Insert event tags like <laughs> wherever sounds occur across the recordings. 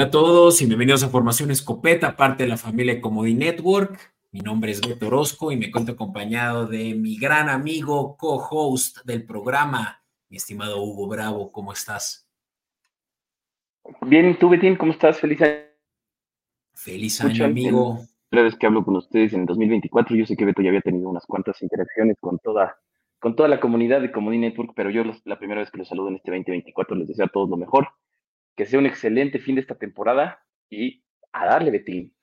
Hola a todos y bienvenidos a Formación Escopeta, parte de la familia Comodi Network. Mi nombre es Beto Orozco y me cuento acompañado de mi gran amigo, co-host del programa, mi estimado Hugo Bravo. ¿Cómo estás? Bien, tú, Betín, ¿cómo estás? Feliz año. Feliz año, amigo. La vez que hablo con ustedes en 2024. Yo sé que Beto ya había tenido unas cuantas interacciones con toda, con toda la comunidad de Comodi Network, pero yo la primera vez que los saludo en este 2024 les deseo a todos lo mejor que sea un excelente fin de esta temporada y a darle, Betín.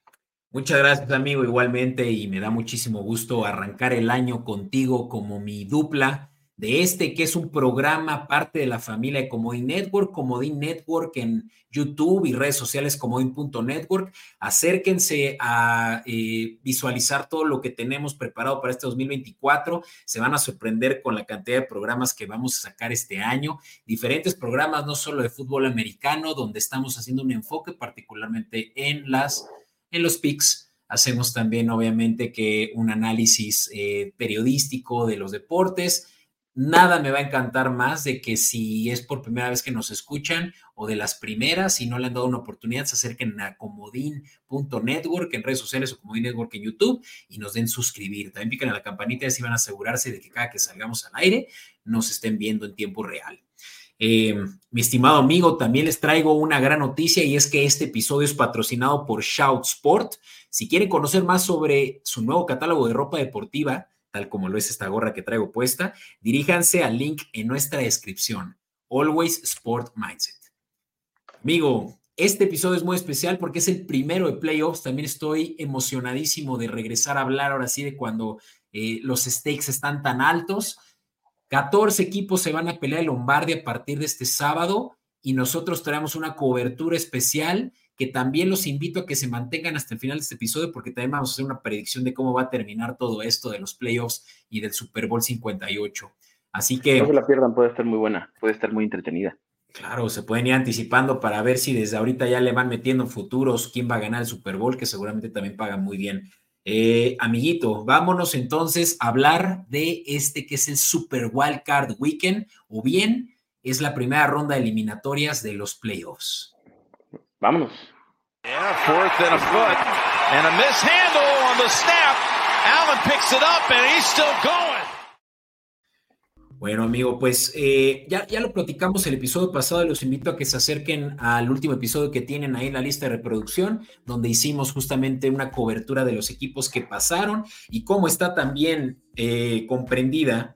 Muchas gracias, amigo, igualmente, y me da muchísimo gusto arrancar el año contigo como mi dupla de este, que es un programa parte de la familia de Comodín Network, Comodín Network en YouTube y redes sociales Comodín.network. Acérquense a eh, visualizar todo lo que tenemos preparado para este 2024. Se van a sorprender con la cantidad de programas que vamos a sacar este año. Diferentes programas, no solo de fútbol americano, donde estamos haciendo un enfoque particularmente en las, en los picks. Hacemos también, obviamente, que un análisis eh, periodístico de los deportes Nada me va a encantar más de que si es por primera vez que nos escuchan o de las primeras, si no le han dado una oportunidad, se acerquen a comodín.network en redes sociales o comodín network en YouTube y nos den suscribir. También piquen a la campanita y así van a asegurarse de que cada que salgamos al aire nos estén viendo en tiempo real. Eh, mi estimado amigo, también les traigo una gran noticia y es que este episodio es patrocinado por Shout Sport. Si quieren conocer más sobre su nuevo catálogo de ropa deportiva, como lo es esta gorra que traigo puesta, diríjanse al link en nuestra descripción. Always Sport Mindset. Amigo, este episodio es muy especial porque es el primero de playoffs. También estoy emocionadísimo de regresar a hablar ahora sí de cuando eh, los stakes están tan altos. 14 equipos se van a pelear el Lombardia a partir de este sábado y nosotros traemos una cobertura especial que también los invito a que se mantengan hasta el final de este episodio porque también vamos a hacer una predicción de cómo va a terminar todo esto de los playoffs y del Super Bowl 58. Así que... No se la pierdan, puede estar muy buena, puede estar muy entretenida. Claro, se pueden ir anticipando para ver si desde ahorita ya le van metiendo futuros quién va a ganar el Super Bowl, que seguramente también paga muy bien. Eh, amiguito, vámonos entonces a hablar de este que es el Super Wild Card Weekend, o bien es la primera ronda de eliminatorias de los playoffs. Vámonos. Yeah, fourth and a foot. And a mishandle on the snap. Allen picks it up and he's still going. Bueno, amigo, pues eh, ya, ya lo platicamos el episodio pasado y los invito a que se acerquen al último episodio que tienen ahí en la lista de reproducción, donde hicimos justamente una cobertura de los equipos que pasaron y cómo está también eh, comprendida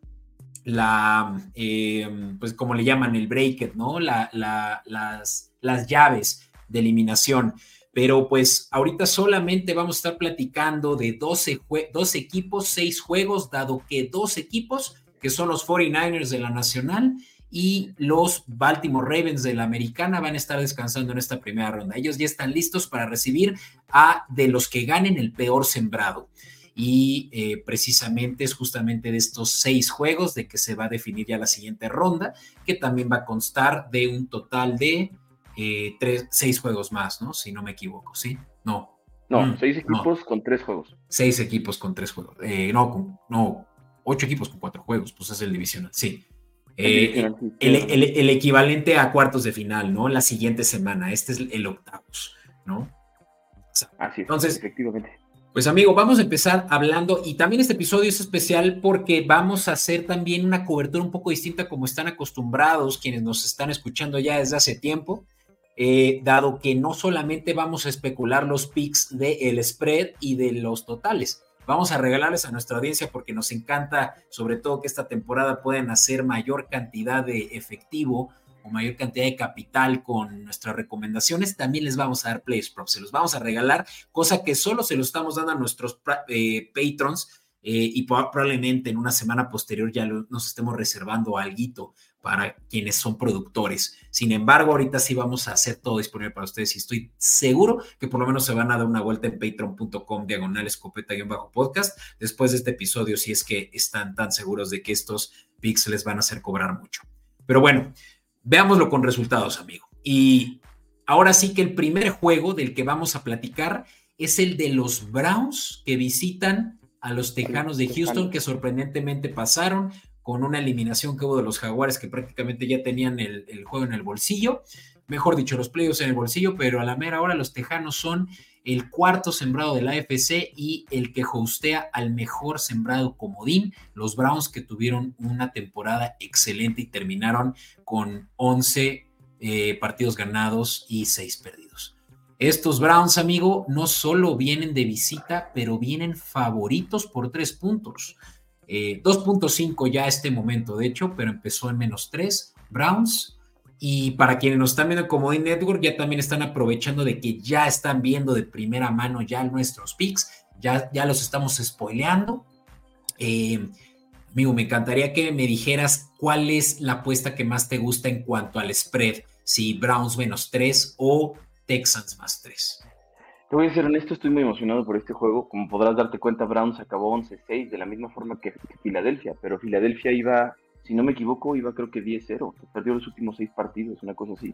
la, eh, pues como le llaman, el bracket, ¿no? La, la, las, las llaves de eliminación. Pero pues ahorita solamente vamos a estar platicando de 12, 12 equipos, 6 juegos, dado que dos equipos, que son los 49ers de la Nacional y los Baltimore Ravens de la Americana, van a estar descansando en esta primera ronda. Ellos ya están listos para recibir a de los que ganen el peor sembrado. Y eh, precisamente es justamente de estos seis juegos de que se va a definir ya la siguiente ronda, que también va a constar de un total de eh, tres, seis juegos más, ¿no? Si no me equivoco, ¿sí? No. No, mm, seis equipos con tres juegos. Seis equipos con tres juegos. Eh, no, no, ocho equipos con cuatro juegos, pues es el divisional, sí. Eh, el, equivalente a cuartos de final, ¿no? La siguiente semana. Este es el octavos, ¿no? Así es, entonces, efectivamente. Pues amigo, vamos a empezar hablando y también este episodio es especial porque vamos a hacer también una cobertura un poco distinta como están acostumbrados quienes nos están escuchando ya desde hace tiempo. Eh, dado que no solamente vamos a especular los picks del spread y de los totales, vamos a regalarles a nuestra audiencia porque nos encanta, sobre todo que esta temporada puedan hacer mayor cantidad de efectivo o mayor cantidad de capital con nuestras recomendaciones, también les vamos a dar Players Props, se los vamos a regalar, cosa que solo se lo estamos dando a nuestros eh, patrons eh, y probablemente en una semana posterior ya nos estemos reservando algo para quienes son productores. Sin embargo, ahorita sí vamos a hacer todo disponible para ustedes y estoy seguro que por lo menos se van a dar una vuelta en patreon.com diagonal escopeta-podcast después de este episodio si es que están tan seguros de que estos picks les van a hacer cobrar mucho. Pero bueno, veámoslo con resultados, amigo. Y ahora sí que el primer juego del que vamos a platicar es el de los Browns que visitan a los Tejanos de Houston que sorprendentemente pasaron con una eliminación que hubo de los Jaguares que prácticamente ya tenían el, juego en el bolsillo. mejor dicho, los playoffs en el bolsillo, pero a la mera hora los Tejanos son el cuarto sembrado de la AFC y el que hostea al mejor sembrado comodín, los Browns que tuvieron una temporada excelente y terminaron con 11 eh, partidos ganados y 6 perdidos. Estos Browns, amigo, no solo vienen de visita, pero vienen favoritos por 3 puntos. 2.5 eh, ya a este momento, de hecho, pero empezó en menos 3. Browns y para quienes nos están viendo como Comodín Network, ya también están aprovechando de que ya están viendo de primera mano ya nuestros picks, ya, ya los estamos spoileando. Eh, amigo, me encantaría que me dijeras cuál es la apuesta que más te gusta en cuanto al spread, si Browns menos 3 o Texans más 3. Te voy a ser honesto, estoy muy emocionado por este juego. Como podrás darte cuenta, Browns acabó 11-6 de la misma forma que Filadelfia, pero Filadelfia iba si no me equivoco, iba creo que 10-0. Perdió los últimos seis partidos, una cosa así.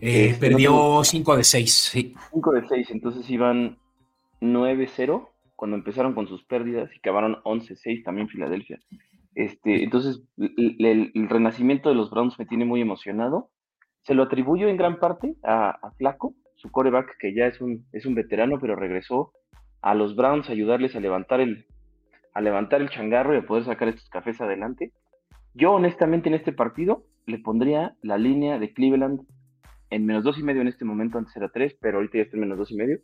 Eh, este, perdió 5 de 6, sí. 5 de 6, entonces iban 9-0 cuando empezaron con sus pérdidas y acabaron 11-6 también Filadelfia. Este, entonces, el, renacimiento de los Browns me tiene muy emocionado. Se lo atribuyo en gran parte a, a, Flaco, su coreback, que ya es un, es un veterano, pero regresó a los Browns a ayudarles a levantar el, a levantar el changarro y a poder sacar estos cafés adelante. Yo honestamente en este partido le pondría la línea de Cleveland en menos dos y medio en este momento, antes era tres, pero ahorita ya está en menos dos y medio.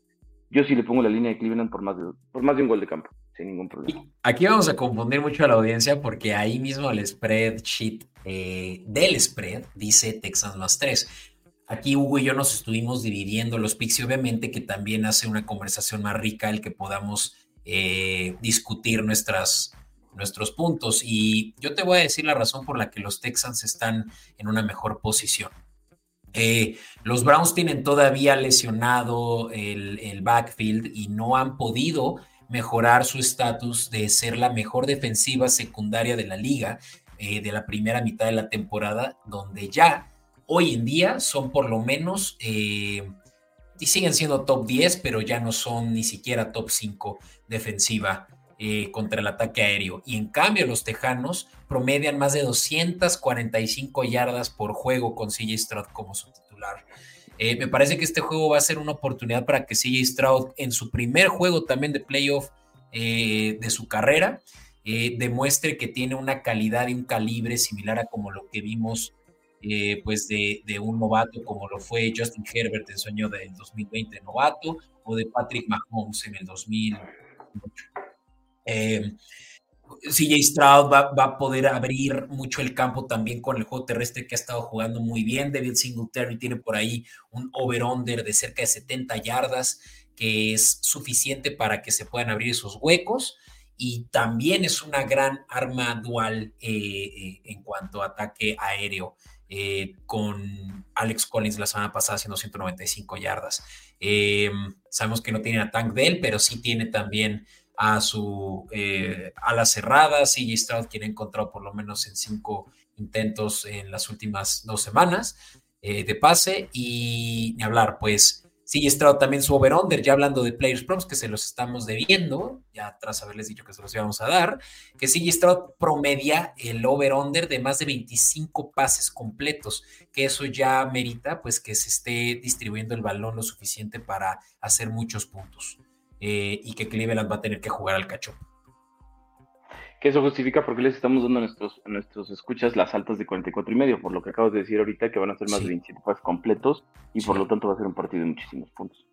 Yo sí le pongo la línea de Cleveland por más de, por más de un gol de campo, sin ningún problema. Aquí vamos a confundir mucho a la audiencia porque ahí mismo el spreadsheet eh, del spread dice Texans más tres. Aquí Hugo y yo nos estuvimos dividiendo los picks y obviamente que también hace una conversación más rica el que podamos eh, discutir nuestras, nuestros puntos. Y yo te voy a decir la razón por la que los Texans están en una mejor posición. Eh, los Browns tienen todavía lesionado el, backfield y no han podido mejorar su estatus de ser la mejor defensiva secundaria de la liga eh, de la primera mitad de la temporada, donde ya hoy en día son por lo menos, eh, y siguen siendo top 10, pero ya no son ni siquiera top 5 defensiva eh, contra el ataque aéreo. Y en cambio, los Tejanos promedian más de 245 yardas por juego con CJ Stroud como su titular. Eh, me parece que este juego va a ser una oportunidad para que CJ Stroud, en su primer juego también de playoff de su carrera, demuestre que tiene una calidad y un calibre similar a como lo que vimos pues de, de, un novato como lo fue Justin Herbert en su año del 2020 novato o de Patrick Mahomes en el 2008. Eh, CJ Stroud va, a poder abrir mucho el campo también con el juego terrestre que ha estado jugando muy bien. David Singletary tiene por ahí un over-under de cerca de 70 yardas, que es suficiente para que se puedan abrir esos huecos. Y también es una gran arma dual eh, eh, en cuanto a ataque aéreo, con Alex Collins la semana pasada haciendo 195 yardas. sabemos que no tiene a Tank Dell, pero sí tiene también a su eh, ala cerrada, CJ Stroud, quien ha encontrado por lo menos en cinco intentos en las últimas dos semanas eh, de pase, y ni hablar, pues CJ Stroud también su over-under, ya hablando de Players Props, que se los estamos debiendo, ya tras haberles dicho que se los íbamos a dar, que CJ Stroud promedia el over-under de más de 25 pases completos, que eso ya merita pues que se esté distribuyendo el balón lo suficiente para hacer muchos puntos. Eh, y que Cleveland va a tener que jugar al cacho. Que eso justifica porque les estamos dando a nuestros, nuestros escuchas las altas de 44 y medio, por lo que acabas de decir ahorita que van a ser más de 27 pases completos y por lo tanto va a ser un partido de muchísimos puntos.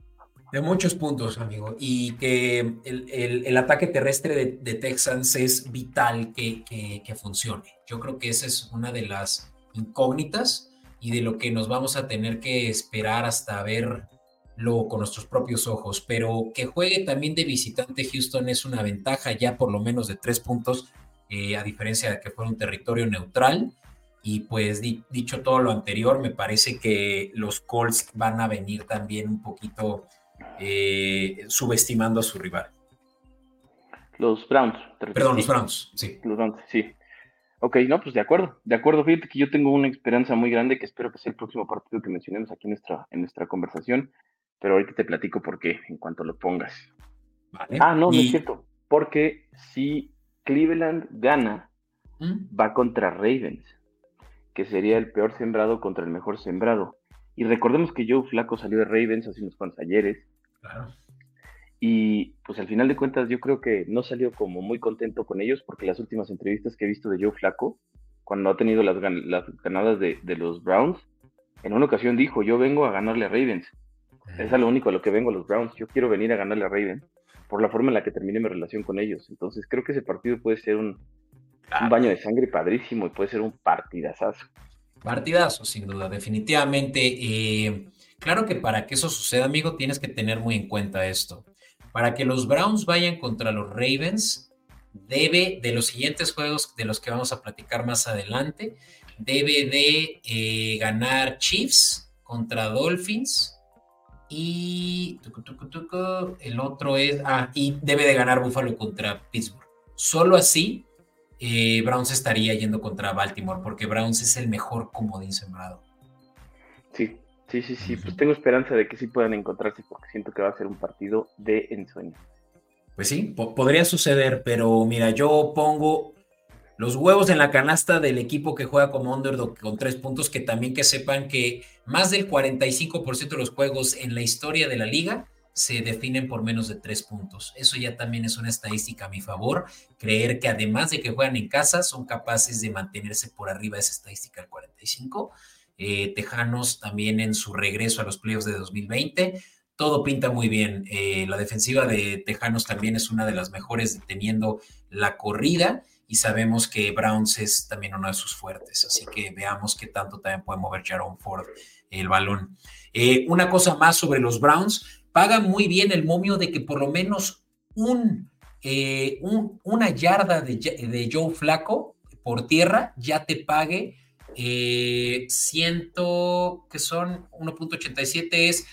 De muchos puntos, amigo. Y que el, ataque terrestre de, Texans es vital que, que, funcione. Yo creo que esa es una de las incógnitas y de lo que nos vamos a tener que esperar hasta ver lo con nuestros propios ojos, pero que juegue también de visitante Houston es una ventaja ya por lo menos de tres puntos, eh, a diferencia de que fuera un territorio neutral. Y pues dicho todo lo anterior, me parece que los Colts van a venir también un poquito eh, subestimando a su rival. Los Browns. Perdón, los Browns, sí. Los Browns, sí. Ok, no, pues de acuerdo, de acuerdo. Fíjate que yo tengo una esperanza muy grande que espero que sea el próximo partido que mencionemos aquí en nuestra, en nuestra conversación pero ahorita te platico por qué en cuanto lo pongas. Ah, no, no es cierto. Porque si Cleveland gana, ¿Mm? va contra Ravens, que sería el peor sembrado contra el mejor sembrado. Y recordemos que Joe Flaco salió de Ravens hace unos cuantos ayeres. Y pues al final de cuentas yo creo que no salió como muy contento con ellos porque las últimas entrevistas que he visto de Joe Flaco, cuando ha tenido las, ganadas de, los Browns, en una ocasión dijo, yo vengo a ganarle a Ravens. Es lo único a lo que vengo a los Browns. Yo quiero venir a ganarle a Ravens por la forma en la que terminé mi relación con ellos. Entonces creo que ese partido puede ser un, un baño de sangre padrísimo y puede ser un partidazazo. Partidazo, sin duda, definitivamente. Eh, claro que para que eso suceda, amigo, tienes que tener muy en cuenta esto. Para que los Browns vayan contra los Ravens, debe de los siguientes juegos de los que vamos a platicar más adelante, debe de eh, ganar Chiefs contra Dolphins y el otro es, ah, y debe de ganar Buffalo contra Pittsburgh. Solo así eh, Browns estaría yendo contra Baltimore, porque Browns es el mejor comodín sembrado. Sí, sí, sí, sí. Pues tengo esperanza de que sí puedan encontrarse, porque siento que va a ser un partido de ensueño. Pues sí, podría suceder, pero mira, yo pongo los huevos en la canasta del equipo que juega como underdog con tres puntos, que también que sepan que más del 45% de los juegos en la historia de la liga se definen por menos de tres puntos. Eso ya también es una estadística a mi favor. Creer que además de que juegan en casa, son capaces de mantenerse por arriba de esa estadística del 45. Eh, Tejanos también en su regreso a los playoffs de 2020. Todo pinta muy bien. Eh, la defensiva de Tejanos también es una de las mejores deteniendo la corrida y sabemos que Browns es también uno de sus fuertes. Así que veamos qué tanto también puede mover Jaron Ford el balón. Eh, una cosa más sobre los Browns paga muy bien el momio de que por lo menos un, eh, una yarda de, Joe Flaco por tierra ya te pague eh, ciento, que son 1.87 es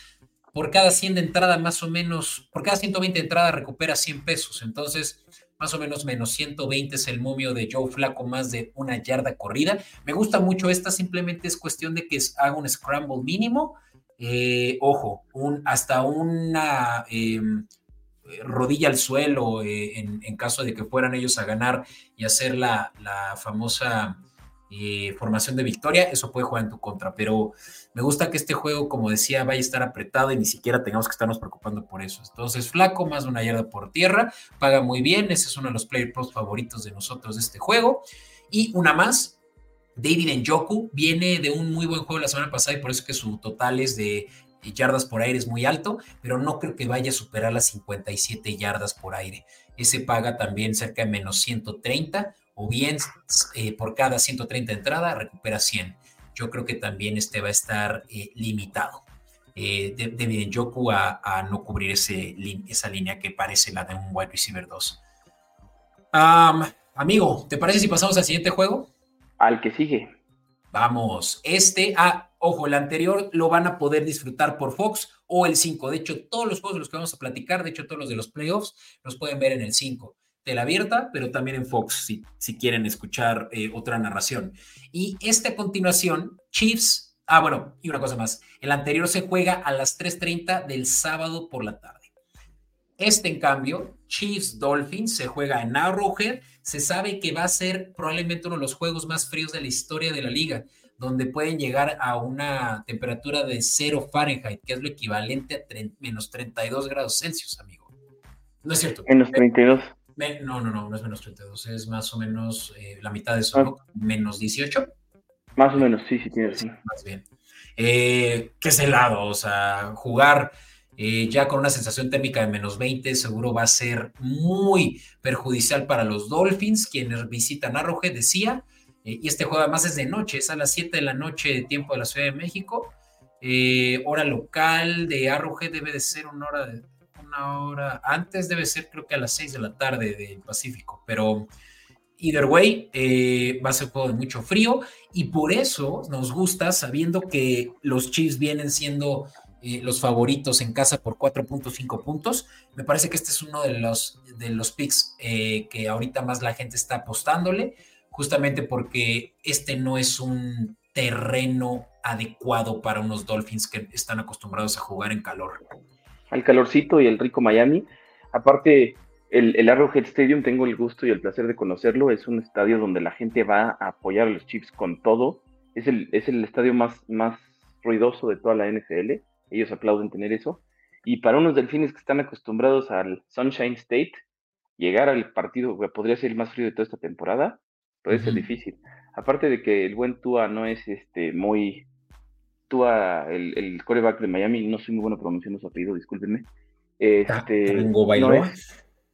por cada 100 de entrada más o menos, por cada 120 de entrada recupera 100 pesos, entonces más o menos menos 120 es el momio de Joe Flaco más de una yarda corrida. Me gusta mucho esta, simplemente es cuestión de que haga un scramble mínimo eh, ojo, un, hasta una em, rodilla al suelo eh, en, caso de que fueran ellos a ganar y hacer la, famosa eh, formación de victoria, eso puede jugar en tu contra, pero me gusta que este juego, como decía, vaya a estar apretado y ni siquiera tengamos que estarnos preocupando por eso. Entonces, flaco, más de una yarda por tierra, paga muy bien, ese es uno de los player pros favoritos de nosotros de este juego. Y una más, David Njoku viene de un muy buen juego la semana pasada y por eso que su total es de yardas por aire es muy alto, pero no creo que vaya a superar las 57 yardas por aire. Ese paga también cerca de menos 130 o bien eh, por cada 130 entrada recupera 100. Yo creo que también este va a estar eh, limitado. Eh, David Njoku a, a, no cubrir ese, esa línea que parece la de un wide receiver 2. amigo, ¿te parece si pasamos al siguiente juego? al que sigue. Vamos, este, ah, ojo, el anterior lo van a poder disfrutar por Fox o el 5. De hecho, todos los juegos de los que vamos a platicar, de hecho, todos los de los playoffs, los pueden ver en el 5. Tela abierta, pero también en Fox, si, si quieren escuchar eh, otra narración. Y este a continuación, Chiefs, ah, bueno, y una cosa más, el anterior se juega a las 3.30 del sábado por la tarde. Este, en cambio, Chiefs Dolphins se juega en Arrowhead. Se sabe que va a ser probablemente uno de los juegos más fríos de la historia de la liga, donde pueden llegar a una temperatura de 0 Fahrenheit, que es lo equivalente a menos 32 grados Celsius, amigo. No es cierto. Menos 32. No, no, no, no es menos 32, es más o menos eh, la mitad de eso, ah. ¿no? Menos 18. Más o menos, sí, sí, tiene sí. Más bien. Eh, ¿Qué es helado? O sea, jugar eh, ya con una sensación térmica de menos 20, seguro va a ser muy perjudicial para los Dolphins, quienes visitan Arrowhead, decía, eh, y este juego además es de noche, es a las 7 de la noche, tiempo de la Ciudad de México, hora local de Arrowhead debe de ser una hora, de, una hora antes, debe ser creo que a las 6 de la tarde del Pacífico, pero either way, va a ser juego de mucho frío y por eso nos gusta, sabiendo que los Chiefs vienen siendo eh, los favoritos en casa por 4.5 puntos. Me parece que este es uno de los, de los picks eh, que ahorita más la gente está apostándole, justamente porque este no es un terreno adecuado para unos Dolphins que están acostumbrados a jugar en calor. Al calorcito y el rico Miami. Aparte, el, el, Arrowhead Stadium, tengo el gusto y el placer de conocerlo. Es un estadio donde la gente va a apoyar a los Chiefs con todo. Es el, es el estadio más, más ruidoso de toda la NFL. Ellos aplauden tener eso. Y para unos delfines que están acostumbrados al Sunshine State, llegar al partido podría ser el más frío de toda esta temporada, puede ser difícil. Aparte de que el buen Tua no es este muy Tua, el, el coreback de Miami, no soy muy bueno pronunciando su apellido, discúlpenme. Este, Tango Bailoa.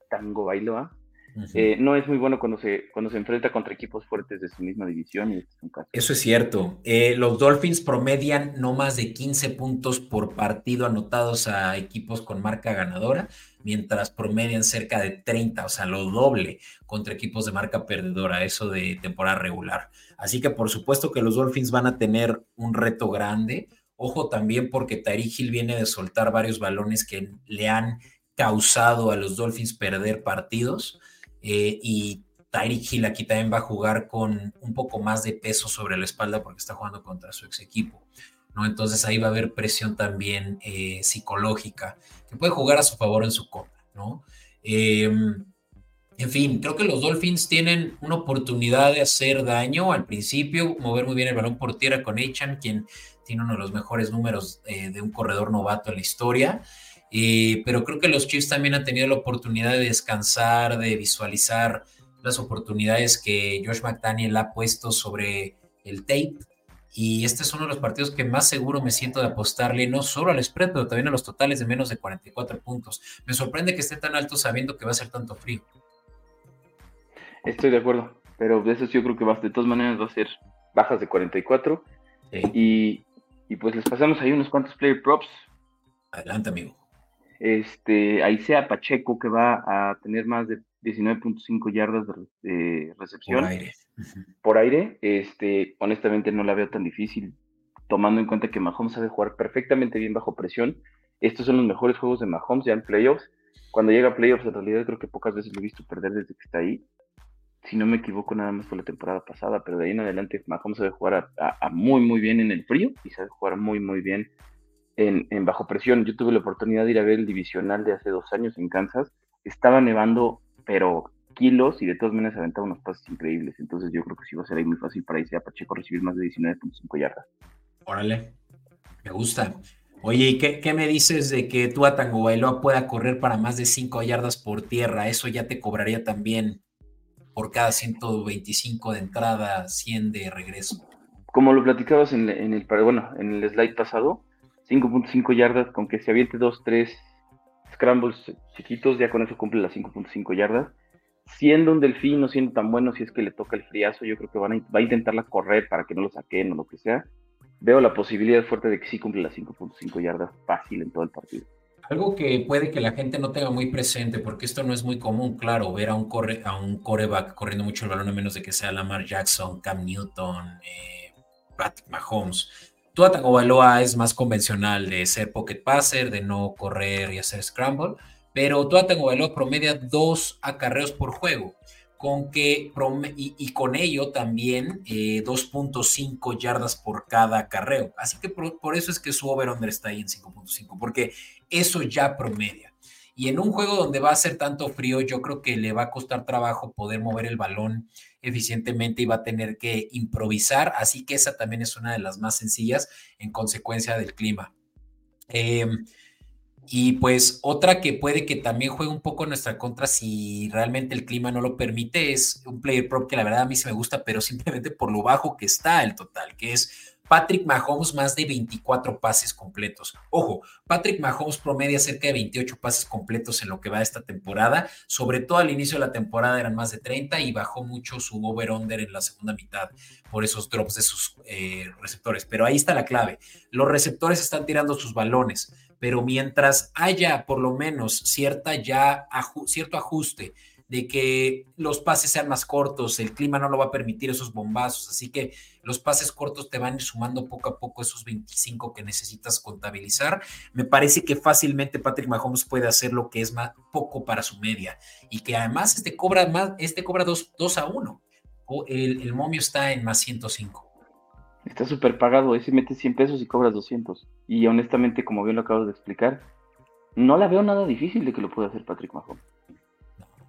Tango Bailoa. Eh, no es muy bueno cuando se, cuando se enfrenta contra equipos fuertes de su misma división. Y Eso es cierto. Eh, los Dolphins promedian no más de 15 puntos por partido anotados a equipos con marca ganadora, mientras promedian cerca de 30, o sea, lo doble contra equipos de marca perdedora, eso de temporada regular. Así que por supuesto que los Dolphins van a tener un reto grande. Ojo también porque Tyreek Hill viene de soltar varios balones que le han causado a los Dolphins perder partidos. Eh, y Tyreek Hill aquí también va a jugar con un poco más de peso sobre la espalda porque está jugando contra su ex equipo. ¿no? Entonces ahí va a haber presión también eh, psicológica que puede jugar a su favor en su contra. ¿no? Em, en fin, creo que los Dolphins tienen una oportunidad de hacer daño al principio, mover muy bien el balón por tierra con Echan, quien tiene uno de los mejores números eh, de un corredor novato en la historia. Eh, pero creo que los Chiefs también han tenido la oportunidad de descansar, de visualizar las oportunidades que Josh McDaniel ha puesto sobre el tape. Y este es uno de los partidos que más seguro me siento de apostarle, no solo al spread, pero también a los totales de menos de 44 puntos. Me sorprende que esté tan alto sabiendo que va a ser tanto frío. Estoy de acuerdo, pero de eso yo creo que va, de todas maneras va a ser bajas de 44. Y, y pues les pasamos ahí unos cuantos player props. Adelante, amigo este, sea Pacheco, que va a tener más de 19.5 yardas de, recepción. Por aire. Por aire, este, honestamente no la veo tan difícil, tomando en cuenta que Mahomes sabe jugar perfectamente bien bajo presión. Estos son los mejores juegos de Mahomes ya en playoffs. Cuando llega a playoffs, en realidad creo que pocas veces lo he visto perder desde que está ahí. Si no me equivoco, nada más fue la temporada pasada, pero de ahí en adelante Mahomes sabe jugar a muy, muy bien en el frío y sabe jugar muy, muy bien en, bajo presión. Yo tuve la oportunidad de ir a ver el divisional de hace dos años en Kansas. Estaba nevando, pero kilos y de todas maneras aventaba unos pases increíbles. Entonces yo creo que sí va a ser ahí muy fácil para irse a Pacheco recibir más de 19.5 yardas. Órale, me gusta. Oye, ¿y qué, me dices de que tú a Tango Bailoa pueda correr para más de 5 yardas por tierra? Eso ya te cobraría también por cada 125 de entrada, 100 de regreso. Como lo platicabas en, en el, bueno, en el slide pasado, 5.5 yardas, con que se aviente 2, 3 scrambles chiquitos, ya con eso cumple las 5.5 yardas. Siendo un delfín, no siendo tan bueno, si es que le toca el friazo, yo creo que van a, va a intentarla correr para que no lo saquen o lo que sea. Veo la posibilidad fuerte de que sí cumple las 5.5 yardas fácil en todo el partido. Algo que puede que la gente no tenga muy presente, porque esto no es muy común, claro, ver a un, corre, a un coreback corriendo mucho el balón a menos de que sea Lamar Jackson, Cam Newton, eh, Patrick Mahomes Tua Tagovailoa es más convencional de ser pocket passer, de no correr y hacer scramble, pero Tua Tagovailoa promedia dos acarreos por juego, con que y, con ello también 2.5 eh, yardas por cada acarreo. Así que por, eso es que su over-under está ahí en 5.5, porque eso ya promedia. Y en un juego donde va a ser tanto frío, yo creo que le va a costar trabajo poder mover el balón eficientemente y va a tener que improvisar, así que esa también es una de las más sencillas en consecuencia del clima. Em, y pues otra que puede que también juegue un poco en nuestra contra si realmente el clima no lo permite es un player prop que la verdad a mí se me gusta, pero <laughs> simplemente por lo bajo que está el total, que es Patrick Mahomes más de 24 pases completos. Ojo, Patrick Mahomes promedia cerca de 28 pases completos en lo que va esta temporada. Sobre todo al inicio de la temporada eran más de 30 y bajó mucho su over-under en la segunda mitad por esos drops de sus eh, receptores. Pero ahí está la clave. Los receptores están tirando sus balones, pero mientras haya por lo menos cierta ya, cierto ajuste de que los pases sean más cortos, el clima no lo va a permitir esos bombazos, así que los pases cortos te van sumando poco a poco esos 25 que necesitas contabilizar. Me parece que fácilmente Patrick Mahomes puede hacer lo que es más poco para su media y que además este cobra más, este cobra 2, a 1. El, el momio está en más 105. Está súper pagado, ese metes 100 pesos y cobras 200. Y honestamente, como bien lo acabo de explicar, no la veo nada difícil de que lo pueda hacer Patrick Mahomes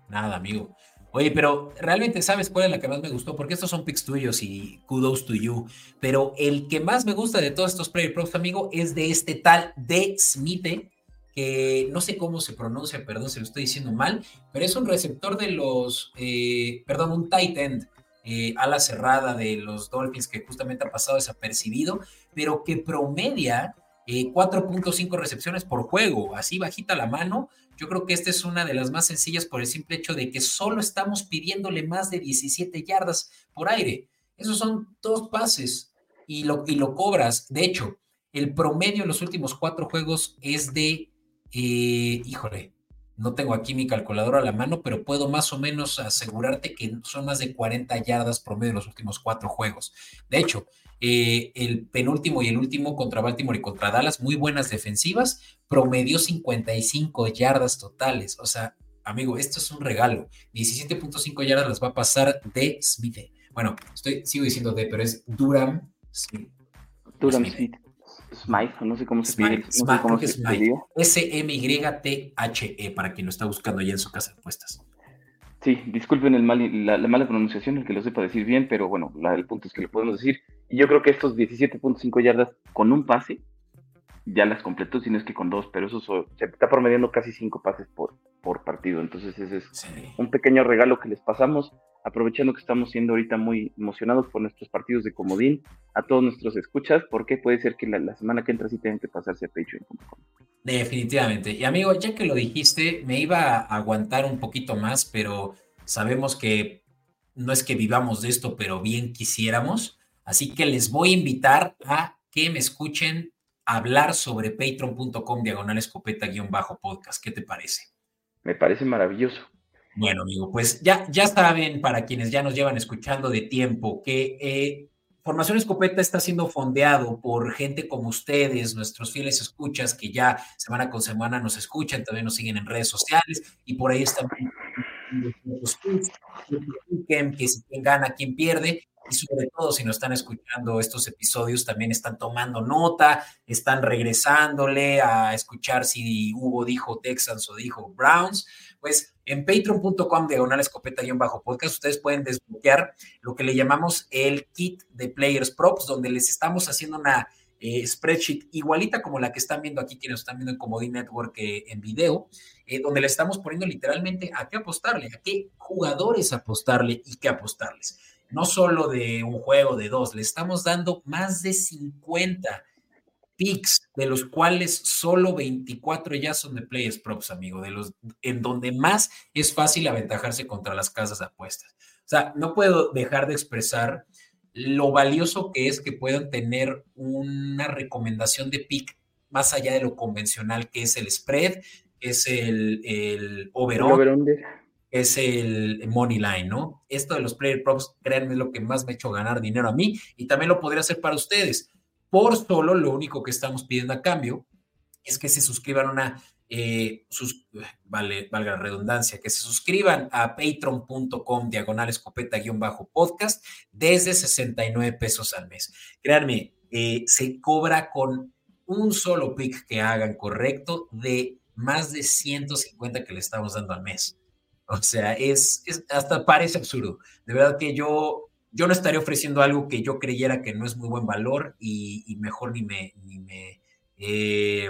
nada, amigo. Oye, pero realmente sabes cuál es la que más me gustó, porque estos son picks tuyos y kudos to you. Pero el que más me gusta de todos estos player props, amigo, es de este tal de Smith, que no sé cómo se pronuncia, perdón, se lo estoy diciendo mal, pero es un receptor de los, eh, perdón, un tight end, eh, ala cerrada de los Dolphins que justamente ha pasado desapercibido, pero que promedia 4.5 eh, recepciones por juego, así bajita la mano. Yo creo que esta es una de las más sencillas por el simple hecho de que solo estamos pidiéndole más de 17 yardas por aire. Esos son dos pases y lo, y lo cobras. De hecho, el promedio en los últimos cuatro juegos es de, eh, híjole, no tengo aquí mi calculadora a la mano, pero puedo más o menos asegurarte que son más de 40 yardas promedio en los últimos cuatro juegos. De hecho, eh, el penúltimo y el último contra Baltimore y contra Dallas, muy buenas defensivas, promedió 55 yardas totales. O sea, amigo, esto es un regalo. 17.5 yardas las va a pasar de Smith. Bueno, estoy, sigo diciendo de, pero es Durham Smith. Durham Smith. Smith, no sé cómo se pide. S-M-Y-T-H-E, para quien lo está buscando ya en su casa de apuestas. Sí, disculpen el mal, la, mala pronunciación, el que lo sepa decir bien, pero bueno, el punto es que lo podemos decir. Y yo creo que estos 17.5 yardas con un pase ya las completó, si no es que con dos, pero eso se está promediando casi cinco pases por, por partido. Entonces ese es un pequeño regalo que les pasamos, aprovechando que estamos siendo ahorita muy emocionados por nuestros partidos de comodín, a todos nuestros escuchas, porque puede ser que la, semana que entra sí tengan que pasarse a patreon.com. Definitivamente. Y amigo, ya que lo dijiste, me iba a aguantar un poquito más, pero sabemos que no es que vivamos de esto, pero bien quisiéramos. Así que les voy a invitar a que me escuchen hablar sobre patreon.com diagonal escopeta guion bajo podcast. ¿Qué te parece? Me parece maravilloso. Bueno, amigo, pues ya, ya saben, para quienes ya nos llevan escuchando de tiempo, que eh, Formación Escopeta está siendo fondeado por gente como ustedes, nuestros fieles escuchas, que ya semana con semana nos escuchan, también nos siguen en redes sociales, y por ahí están que si quien gana, quien pierde, y sobre todo si nos están escuchando estos episodios, también están tomando nota, están regresándole a escuchar si Hugo dijo Texans o dijo Browns, pues en patreon.com diagonal escopeta-bajo podcast ustedes pueden desbloquear lo que le llamamos el kit de Players Props, donde les estamos haciendo una eh, spreadsheet igualita como la que están viendo aquí, quienes están viendo en Comodín Network eh, en video, eh, donde le estamos poniendo literalmente a qué apostarle, a qué jugadores apostarle y qué apostarles. No solo de un juego, de dos, le estamos dando más de 50 picks, de los cuales solo 24 ya son de Players Props, amigo, de los en donde más es fácil aventajarse contra las casas de apuestas. O sea, no puedo dejar de expresar lo valioso que es que puedan tener una recomendación de pick más allá de lo convencional que es el spread, es el, el over es el money line, ¿no? Esto de los player props, créanme, es lo que más me ha hecho ganar dinero a mí y también lo podría hacer para ustedes. Por solo lo único que estamos pidiendo a cambio es que se suscriban a una, eh, vale, valga la redundancia, que se suscriban a patreon.com diagonal escopeta guion bajo podcast desde 69 pesos al mes. Créanme, eh, se cobra con un solo pick que hagan correcto de más de 150 que le estamos dando al mes. O sea, es, hasta parece absurdo. De verdad que yo, yo no estaría ofreciendo algo que yo creyera que no es muy buen valor y, mejor ni me, ni me, eh,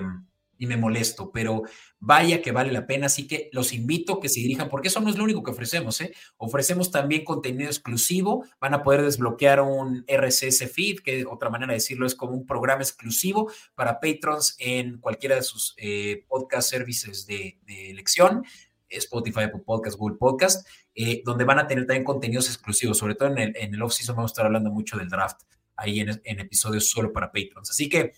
ni me molesto, pero vaya que vale la pena, así que los invito a que se dirijan, porque eso no es lo único que ofrecemos, ¿eh? Ofrecemos también contenido exclusivo, van a poder desbloquear un RSS feed, que otra manera de decirlo es como un programa exclusivo para patrons en cualquiera de sus eh, podcast services de, de elección. Spotify, Apple Podcast, Google Podcast, eh, donde van a tener también contenidos exclusivos, sobre todo en el, en el off-season vamos a estar hablando mucho del draft, ahí en, episodios solo para patrons. Así que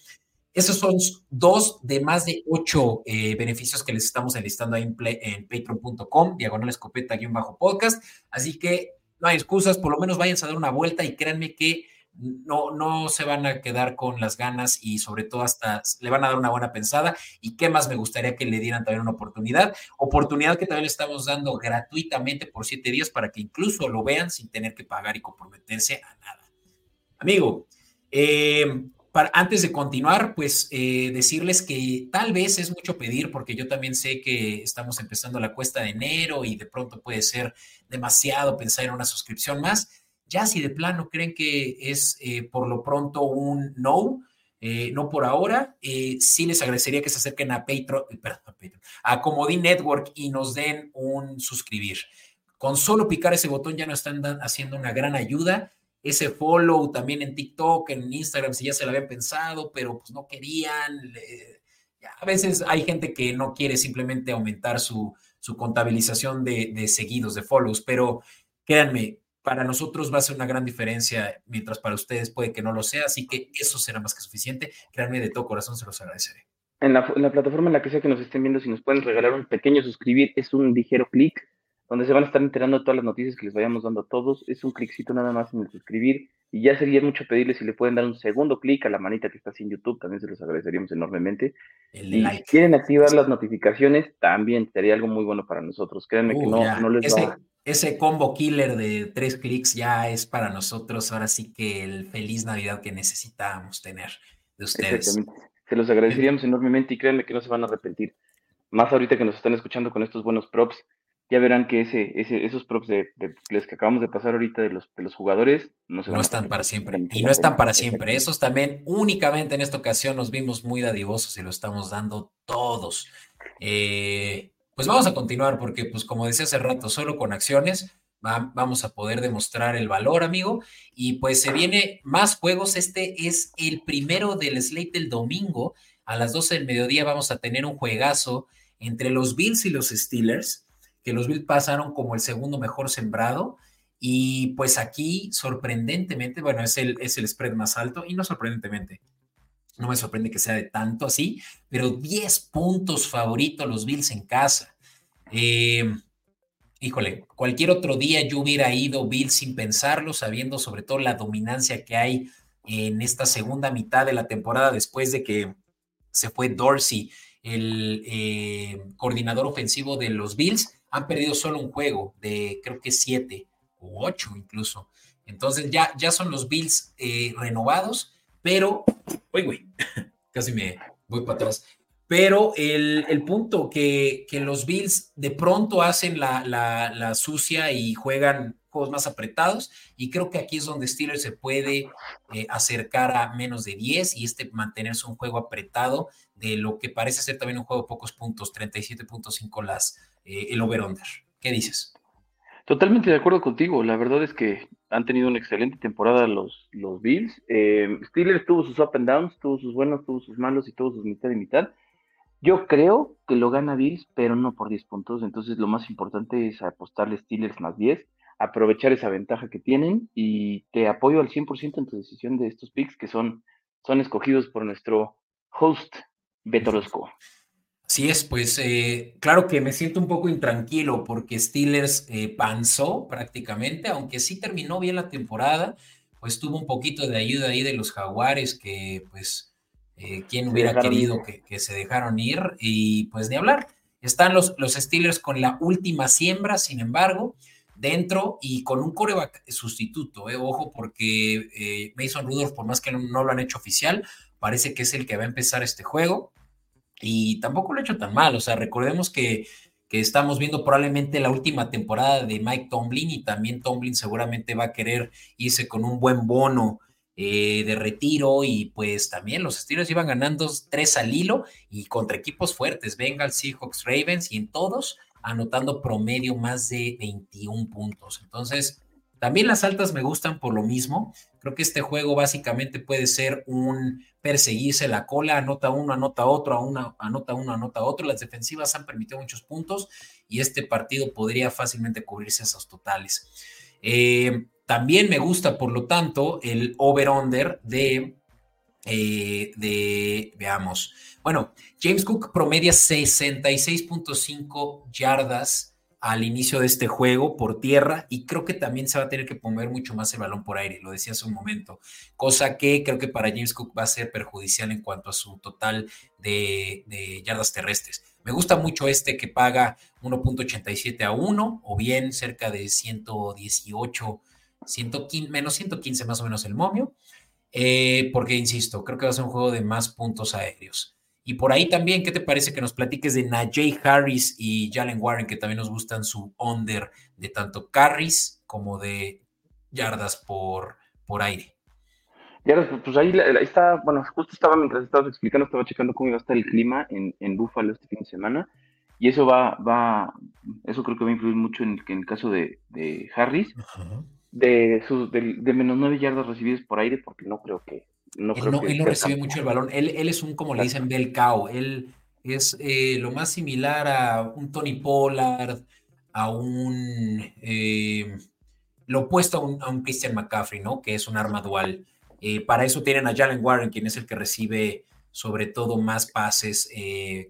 esos son dos de más de ocho eh, beneficios que les estamos enlistando ahí en, en patreon.com, diagonal escopeta bajo podcast. Así que no hay excusas, por lo menos váyanse a dar una vuelta y créanme que no, no se van a quedar con las ganas y sobre todo hasta le van a dar una buena pensada. Y qué más me gustaría que le dieran también una oportunidad. Oportunidad que también le estamos dando gratuitamente por siete días para que incluso lo vean sin tener que pagar y comprometerse a nada. Amigo, eh, para, antes de continuar, pues eh, decirles que tal vez es mucho pedir, porque yo también sé que estamos empezando la cuesta de enero y de pronto puede ser demasiado pensar en una suscripción más. Ya si de plano creen que es eh, por lo pronto un no, eh, no por ahora, sí les agradecería que se acerquen a Patreon, perdón, a, Patreon, a Comodín Network y nos den un suscribir. Con solo picar ese botón ya nos están haciendo una gran ayuda ese follow también en TikTok, en Instagram, si ya se lo habían pensado, pero pues no querían. a veces hay gente que no quiere simplemente aumentar su, su contabilización de, de, seguidos, de follows, pero créanme, para nosotros va a ser una gran diferencia, mientras para ustedes puede que no lo sea, así que eso será más que suficiente. Créanme, de todo corazón se los agradeceré. En la, en la plataforma en la que sea que nos estén viendo, si nos pueden regalar un pequeño suscribir, es un ligero clic donde se van a estar enterando de todas las noticias que les vayamos dando a todos. Es un cliccito nada más en el suscribir. Y ya sería mucho pedirles si le pueden dar un segundo clic a la manita que está así en YouTube, también se los agradeceríamos enormemente. y si quieren activar las notificaciones, también sería algo muy bueno para nosotros. Créanme que uh, no, no les va Ese combo killer de tres clics ya es para nosotros ahora sí que el feliz Navidad que necesitábamos tener de ustedes. Se los agradeceríamos enormemente y créanme que no se van a arrepentir. Más ahorita que nos están escuchando con estos buenos props ya verán que ese, ese, esos props de, los que acabamos de pasar ahorita de los, de los jugadores no, se no están para siempre. Y no están para siempre. Esos también únicamente en esta ocasión nos vimos muy dadivosos y lo estamos dando todos. Eh, pues vamos a continuar porque, pues como decía hace rato, solo con acciones vamos a poder demostrar el valor, amigo. Y pues se viene más juegos. Este es el primero del slate del domingo. A las 12 del mediodía vamos a tener un juegazo entre los Bills y los Steelers que los Bills pasaron como el segundo mejor sembrado. Y pues aquí, sorprendentemente, bueno, es el, es el spread más alto y no sorprendentemente. No me sorprende que sea de tanto así, pero 10 puntos favoritos los Bills en casa. Eh, híjole, cualquier otro día yo hubiera ido Bills sin pensarlo, sabiendo sobre todo la dominancia que hay en esta segunda mitad de la temporada después de que se fue Dorsey, el eh, coordinador ofensivo de los Bills han perdido solo un juego de creo que siete o ocho incluso. Entonces ya, ya son los Bills eh, renovados, pero, uy, güey, <laughs> casi me voy para atrás. Pero el, punto que, que, los Bills de pronto hacen la, la, sucia y juegan juegos más apretados, y creo que aquí es donde Steelers se puede eh, acercar a menos de 10 y este mantenerse un juego apretado de lo que parece ser también un juego de pocos puntos, 37.5 las, eh, el over-under. ¿Qué dices? Totalmente de acuerdo contigo. La verdad es que han tenido una excelente temporada los, los Bills. Eh, Steelers tuvo sus up and downs, tuvo sus buenos, tuvo sus malos y tuvo sus mitad y mitad. Yo creo que lo gana Bills, pero no por 10 puntos. Entonces lo más importante es apostarle Steelers más 10, aprovechar esa ventaja que tienen y te apoyo al 100% en tu decisión de estos picks que son, son escogidos por nuestro host Beto Rosco. Sí es, pues eh, claro que me siento un poco intranquilo porque Steelers eh, panzó prácticamente, aunque sí terminó bien la temporada, pues tuvo un poquito de ayuda ahí de los jaguares que pues, eh, ¿quién hubiera querido que, se dejaron ir? Y pues ni hablar. Están los, los Steelers con la última siembra, sin embargo, dentro y con un coreback sustituto, ojo, porque Mason Rudolph, por más que no lo han hecho oficial, parece que es el que va a empezar este juego y tampoco lo ha hecho tan mal. O sea, recordemos que, que, estamos viendo probablemente la última temporada de Mike Tomlin y también Tomlin seguramente va a querer irse con un buen bono eh, de retiro y pues también los Steelers iban ganando tres al hilo y contra equipos fuertes, Bengals, Seahawks, Ravens y en todos anotando promedio más de 21 puntos. Entonces, también las altas me gustan por lo mismo. Creo que este juego básicamente puede ser un perseguirse la cola, anota uno, anota otro, anota uno, anota otro. Las defensivas han permitido muchos puntos y este partido podría fácilmente cubrirse esos totales. Eh, también me gusta, por lo tanto, el over-under de, eh, de, veamos, bueno, James Cook promedia 66.5 yardas al inicio de este juego por tierra y creo que también se va a tener que poner mucho más el balón por aire, lo decía hace un momento, cosa que creo que para James Cook va a ser perjudicial en cuanto a su total de, yardas terrestres. Me gusta mucho este que paga 1.87 a 1 o bien cerca de 118, 115, menos 115 más o menos el momio. eh, porque insisto, creo que va a ser un juego de más puntos aéreos. Y por ahí también, ¿qué te parece que nos platiques de Najee Harris y Jalen Warren, que también nos gustan su under de tanto carries como de yardas por, por aire? Yardas, pues ahí, está, bueno, justo estaba, mientras estabas explicando, estaba checando cómo iba a estar el clima en, en Buffalo este fin de semana. Y eso va, va, eso creo que va a influir mucho en, el caso de, Harris, de, sus, de, menos nueve yardas recibidas por aire, porque no creo que... No él, no, él no recibe mucho el balón. Él, él es un, como le dicen, Bel Cao. Él es eh, lo más similar a un Tony Pollard, a un... Eh, lo opuesto a un, a un, Christian McCaffrey, ¿no? Que es un arma dual. Eh, para eso tienen a Jalen Warren, quien es el que recibe sobre todo más pases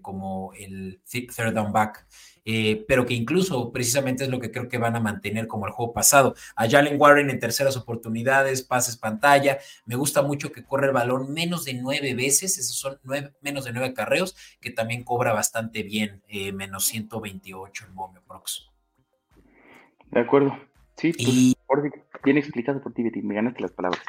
como el third down back. Eh, pero que incluso precisamente es lo que creo que van a mantener como el juego pasado. A Jalen Warren en terceras oportunidades, pases pantalla. Me gusta mucho que corre el balón menos de nueve veces, esos son menos de nueve carreos, que también cobra bastante bien, eh, menos 128 el momio prox. De acuerdo. Sí, pues, bien explicado por ti, Betty, me ganaste las palabras.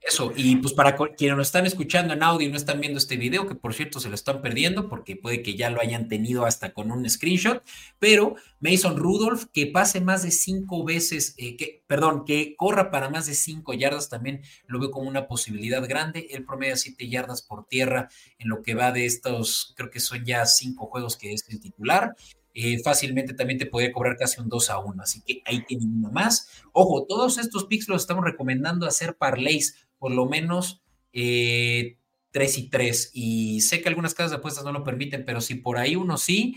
Eso, y pues para quienes nos están escuchando en audio y no están viendo este video, que por cierto se lo están perdiendo porque puede que ya lo hayan tenido hasta con un screenshot, pero Mason Rudolph, que pase más de cinco veces, eh, perdón, que corra para más de cinco yardas, también lo veo como una posibilidad grande. Él promedia siete yardas por tierra en lo que va de estos, creo que son ya cinco juegos que es el titular. Eh, fácilmente también te podría cobrar casi un 2 a 1. Así que ahí tienen uno más. Ojo, todos estos picks los estamos recomendando hacer parlays por lo menos eh, 3 y 3. Y sé que algunas casas de apuestas no lo permiten, pero si por ahí uno sí,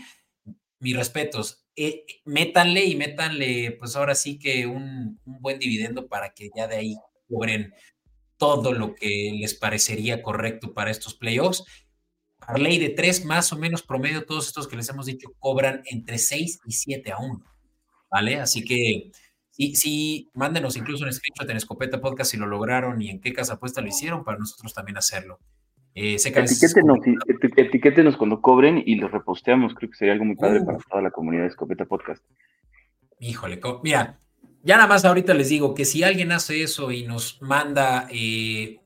mis respetos. Eh, métanle y métanle, pues ahora sí que un, buen dividendo para que ya de ahí cobren todo lo que les parecería correcto para estos playoffs. Parley de 3 más o menos promedio, todos estos que les hemos dicho cobran entre 6 y 7 a 1. ¿Vale? Así que y sí, mándenos incluso un screenshot en Escopeta Podcast si lo lograron y en qué casa apuesta lo hicieron para nosotros también hacerlo. Eh, etiquétenos, cuando cobren y los reposteamos. Creo que sería algo muy padre para toda la comunidad de Escopeta Podcast. Híjole, mira, ya nada más ahorita les digo que si alguien hace eso y nos manda eh,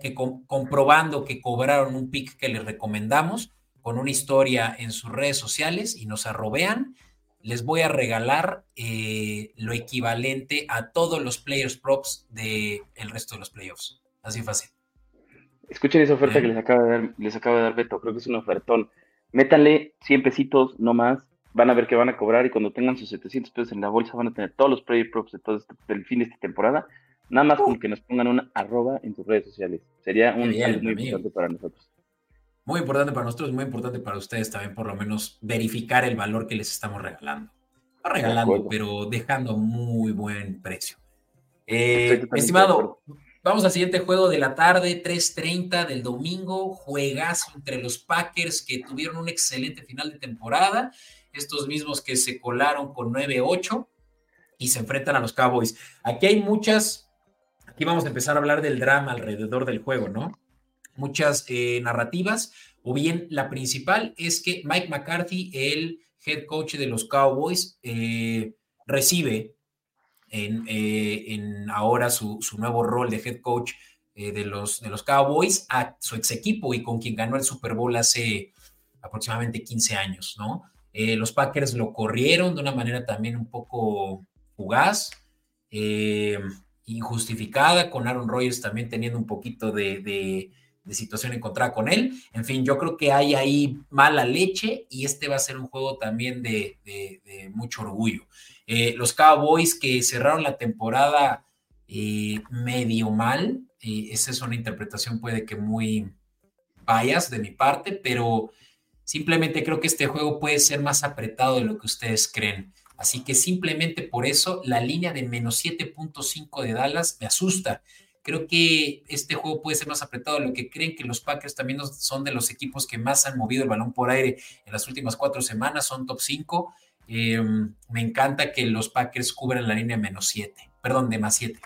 que, comprobando que cobraron un pick que les recomendamos con una historia en sus redes sociales y nos arrobean, les voy a regalar eh, lo equivalente a todos los players props del el resto de los playoffs. Así fácil. Escuchen esa oferta que les acaba, de dar, les acaba de dar Beto, creo que es un ofertón. Métanle 100 pesitos, no más, van a ver que van a cobrar y cuando tengan sus 700 pesos en la bolsa van a tener todos los player props de todo este, del fin de esta temporada, nada más con que nos pongan una arroba en sus redes sociales. Sería un muy importante para nosotros. Muy importante para nosotros, muy importante para ustedes también, por lo menos verificar el valor que les estamos regalando. No regalando, pero dejando muy buen precio. Eh, estimado, vamos al siguiente juego de la tarde, 3:30 del domingo. Juegazo entre los Packers que tuvieron un excelente final de temporada. Estos mismos que se colaron con 9-8 y se enfrentan a los Cowboys. Aquí hay muchas. Aquí vamos a empezar a hablar del drama alrededor del juego, ¿no? muchas eh, narrativas, o bien la principal es que Mike McCarthy, el head coach de los Cowboys, eh, recibe en, eh, en ahora su, nuevo rol de head coach de, los, de los Cowboys a su ex equipo y con quien ganó el Super Bowl hace aproximadamente 15 años, ¿no? los Packers lo corrieron de una manera también un poco fugaz, injustificada, con Aaron Rodgers también teniendo un poquito de de situación encontrada con él. En fin, yo creo que hay ahí mala leche y este va a ser un juego también de, mucho orgullo. Eh, los Cowboys que cerraron la temporada eh, medio mal, eh, esa es una interpretación puede que muy bias de mi parte, pero simplemente creo que este juego puede ser más apretado de lo que ustedes creen. Así que simplemente por eso la línea de menos 7.5 de Dallas me asusta. Creo que este juego puede ser más apretado de lo que creen que los Packers también son de los equipos que más han movido el balón por aire en las últimas cuatro semanas, son top 5. Em, me encanta que los Packers cubran la línea menos 7, perdón, de más 7.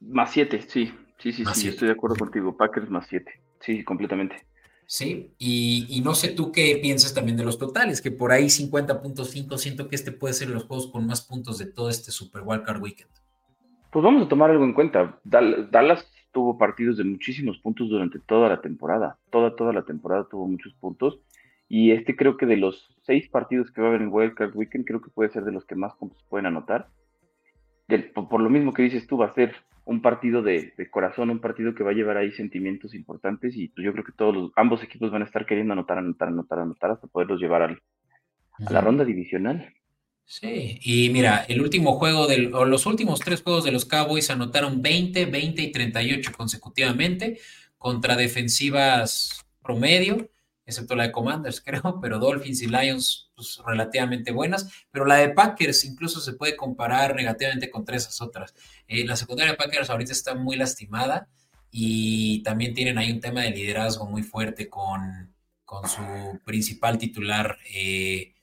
Más 7, sí, sí, sí, sí, estoy de acuerdo contigo. Packers más 7, sí, completamente. Sí, y, y, no sé tú qué piensas también de los totales, que por ahí 50.5, siento que este puede ser los juegos con más puntos de todo este Super Wildcard Weekend. Pues vamos a tomar algo en cuenta. Dallas tuvo partidos de muchísimos puntos durante toda la temporada. Toda, toda la temporada tuvo muchos puntos. Y este creo que de los seis partidos que va a haber en Wildcard Weekend, creo que puede ser de los que más puntos pueden anotar. por, lo mismo que dices tú, va a ser un partido de, corazón, un partido que va a llevar ahí sentimientos importantes y pues yo creo que todos los, ambos equipos van a estar queriendo anotar, anotar, anotar, anotar hasta poderlos llevar al, a la ronda divisional. Sí, y mira, el último juego del, o los últimos tres juegos de los Cowboys anotaron 20, 20 y 38 consecutivamente contra defensivas promedio, excepto la de Commanders, <laughs> creo, pero Dolphins y Lions, pues relativamente buenas, pero la de Packers incluso se puede comparar negativamente contra esas otras. Eh, la secundaria de Packers ahorita está muy lastimada y también tienen ahí un tema de liderazgo muy fuerte con, con su principal titular. Eh,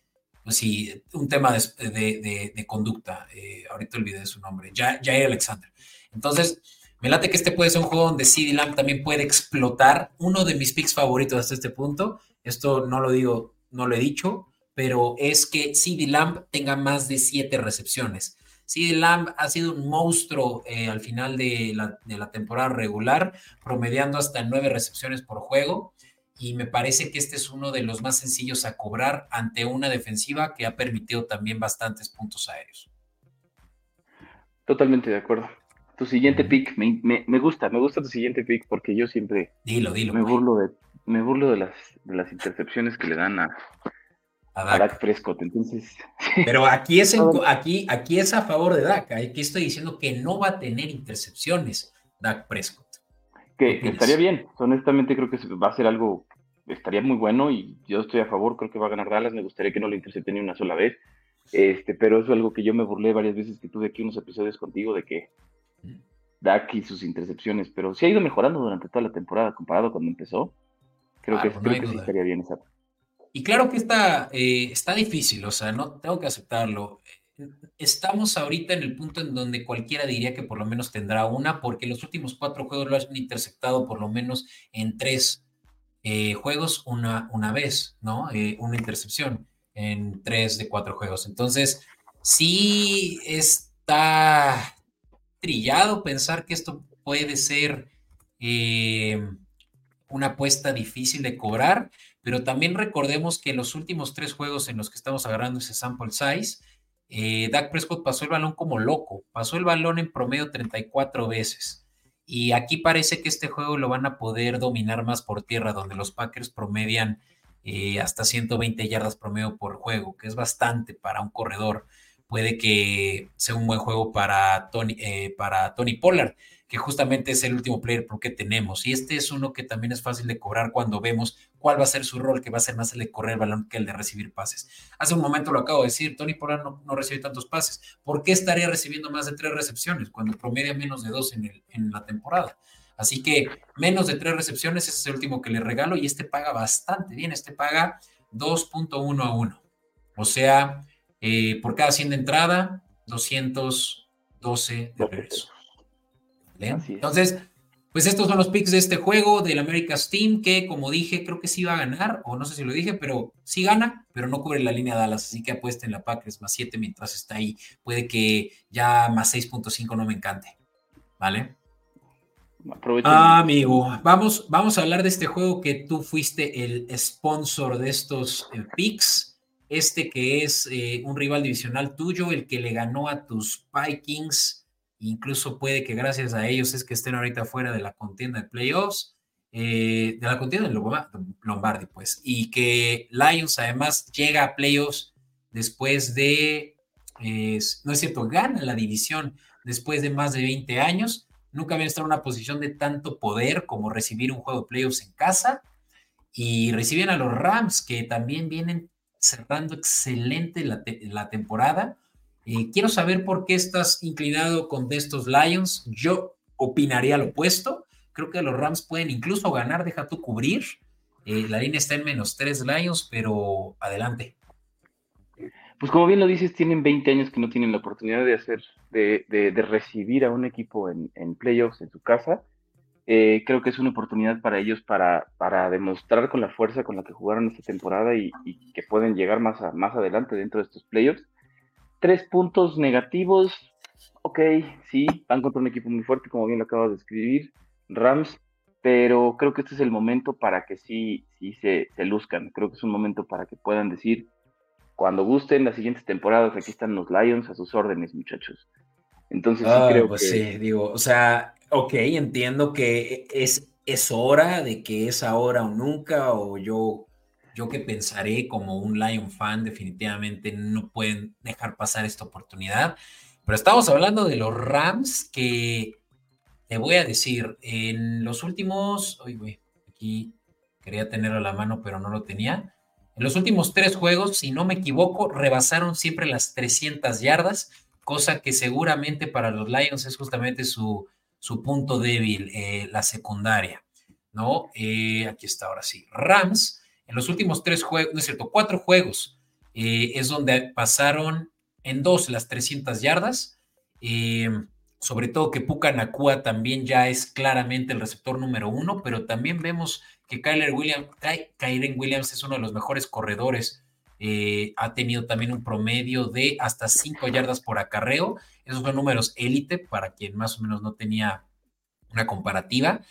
pues sí, un tema de, conducta. Eh, ahorita olvidé su nombre, Jair Alexander. Entonces, me late que este puede ser un juego donde CD Lamb también puede explotar. Uno de mis picks favoritos hasta este punto, esto no lo digo, no lo he dicho, pero es que CD Lamb tenga más de siete recepciones. CD Lamb ha sido un monstruo eh, al final de la, de la temporada regular, promediando hasta nueve recepciones por juego y me parece que este es uno de los más sencillos a cobrar ante una defensiva que ha permitido también bastantes puntos aéreos. Totalmente de acuerdo. Tu siguiente pick, me, gusta, me gusta tu siguiente pick porque yo siempre dilo, dilo, me burlo de, me burlo de las, de las intercepciones que le dan a, a Dak. Prescott. Entonces, <laughs> pero aquí es aquí, aquí es a favor de Dak. Aquí estoy diciendo que no va a tener intercepciones Dak Prescott. Que, estaría bien. Honestamente creo que va a ser algo, estaría muy bueno y yo estoy a favor, creo que va a ganar Dallas, me gustaría que no lo intercepte ni una sola vez. Este, pero eso es algo que yo me burlé varias veces que tuve aquí unos episodios contigo de que Dak y sus intercepciones, pero sí ha ido mejorando durante toda la temporada comparado cuando empezó. Creo que, creo que sí estaría bien esa. Y claro que está, eh, está difícil, o sea, no tengo que aceptarlo estamos ahorita en el punto en donde cualquiera diría que por lo menos tendrá una, porque los últimos cuatro juegos lo han interceptado por lo menos en tres eh, juegos una, una vez, ¿no? Eh, una intercepción en tres de cuatro juegos. Entonces, sí está trillado pensar que esto puede ser eh, una apuesta difícil de cobrar, pero también recordemos que los últimos tres juegos en los que estamos agarrando ese sample size, eh, Dak Prescott pasó el balón como loco, pasó el balón en promedio 34 veces. Y aquí parece que este juego lo van a poder dominar más por tierra, donde los Packers promedian eh, hasta 120 yardas promedio por juego, que es bastante para un corredor. Puede que sea un buen juego para Tony, eh, para Tony Pollard que justamente es el último player que tenemos. Y este es uno que también es fácil de cobrar cuando vemos cuál va a ser su rol, que va a ser más el de correr el balón que el de recibir pases. Hace un momento lo acabo de decir, Tony Pollard no, recibe tantos pases. ¿Por qué estaría recibiendo más de tres recepciones cuando promedia menos de dos en, el, en la temporada? Así que menos de tres recepciones, ese es el último que le regalo y este paga bastante bien, este paga 2.1 a 1. O sea, eh, por cada 100 de entrada, 212 de regreso. Entonces, pues estos son los picks de este juego del America's Team, que como dije, creo que sí va a ganar, o no sé si lo dije, pero sí gana, pero no cubre la línea de Dallas, así que apuesten la Packers más 7 mientras está ahí. Puede que ya más 6.5 no me encante, ¿vale? Ah, amigo, vamos, vamos a hablar de este juego que tú fuiste el sponsor de estos eh, picks. Este que es eh, un rival divisional tuyo, el que le ganó a tus Vikings Incluso puede que gracias a ellos es que estén ahorita fuera de la contienda de playoffs, eh, de la contienda de Lombardi, pues, y que Lions además llega a playoffs después de, no es cierto, gana la división después de más de 20 años. Nunca habían estado en una posición de tanto poder como recibir un juego de playoffs en casa. Y reciben a los Rams, que también vienen cerrando excelente la, temporada eh, quiero saber por qué estás inclinado con estos Lions. Yo opinaría lo opuesto. Creo que los Rams pueden incluso ganar, deja tú cubrir. Eh, la línea está en menos tres Lions, pero adelante. Pues como bien lo dices, tienen 20 años que no tienen la oportunidad de hacer, de, recibir a un equipo en, playoffs en su casa. Eh, creo que es una oportunidad para ellos para, para demostrar con la fuerza con la que jugaron esta temporada y, que pueden llegar más, más adelante dentro de estos playoffs tres puntos negativos. Ok, sí, van contra un equipo muy fuerte, como bien lo acabas de escribir. Rams, pero creo que este es el momento para que sí, sí se, se luzcan. Creo que es un momento para que puedan decir, cuando gusten las siguientes temporadas, aquí están los Lions a sus órdenes, muchachos. Entonces sí ah, creo pues que... Sí, digo, o sea, ok, entiendo que es, es hora de que es ahora o nunca, o yo, yo que pensaré como un Lion fan, definitivamente no pueden dejar pasar esta oportunidad. Pero estamos hablando de los Rams que te voy a decir, en los últimos, uy, aquí quería tenerlo a la mano, pero no lo tenía. En los últimos tres juegos, si no me equivoco, rebasaron siempre las 300 yardas, cosa que seguramente para los Lions es justamente su, su punto débil, eh, la secundaria, ¿no? Eh, aquí está, ahora sí. Rams, en los últimos tres juegos, no es cierto, cuatro juegos, eh, es donde pasaron en dos las 300 yardas sobre todo que Puka Nakua también ya es claramente el receptor número uno, pero también vemos que Kyler Williams, Kyren Williams es uno de los mejores corredores. Eh, ha tenido también un promedio de hasta cinco yardas por acarreo. Esos son números élite para quien más o menos no tenía una comparativa.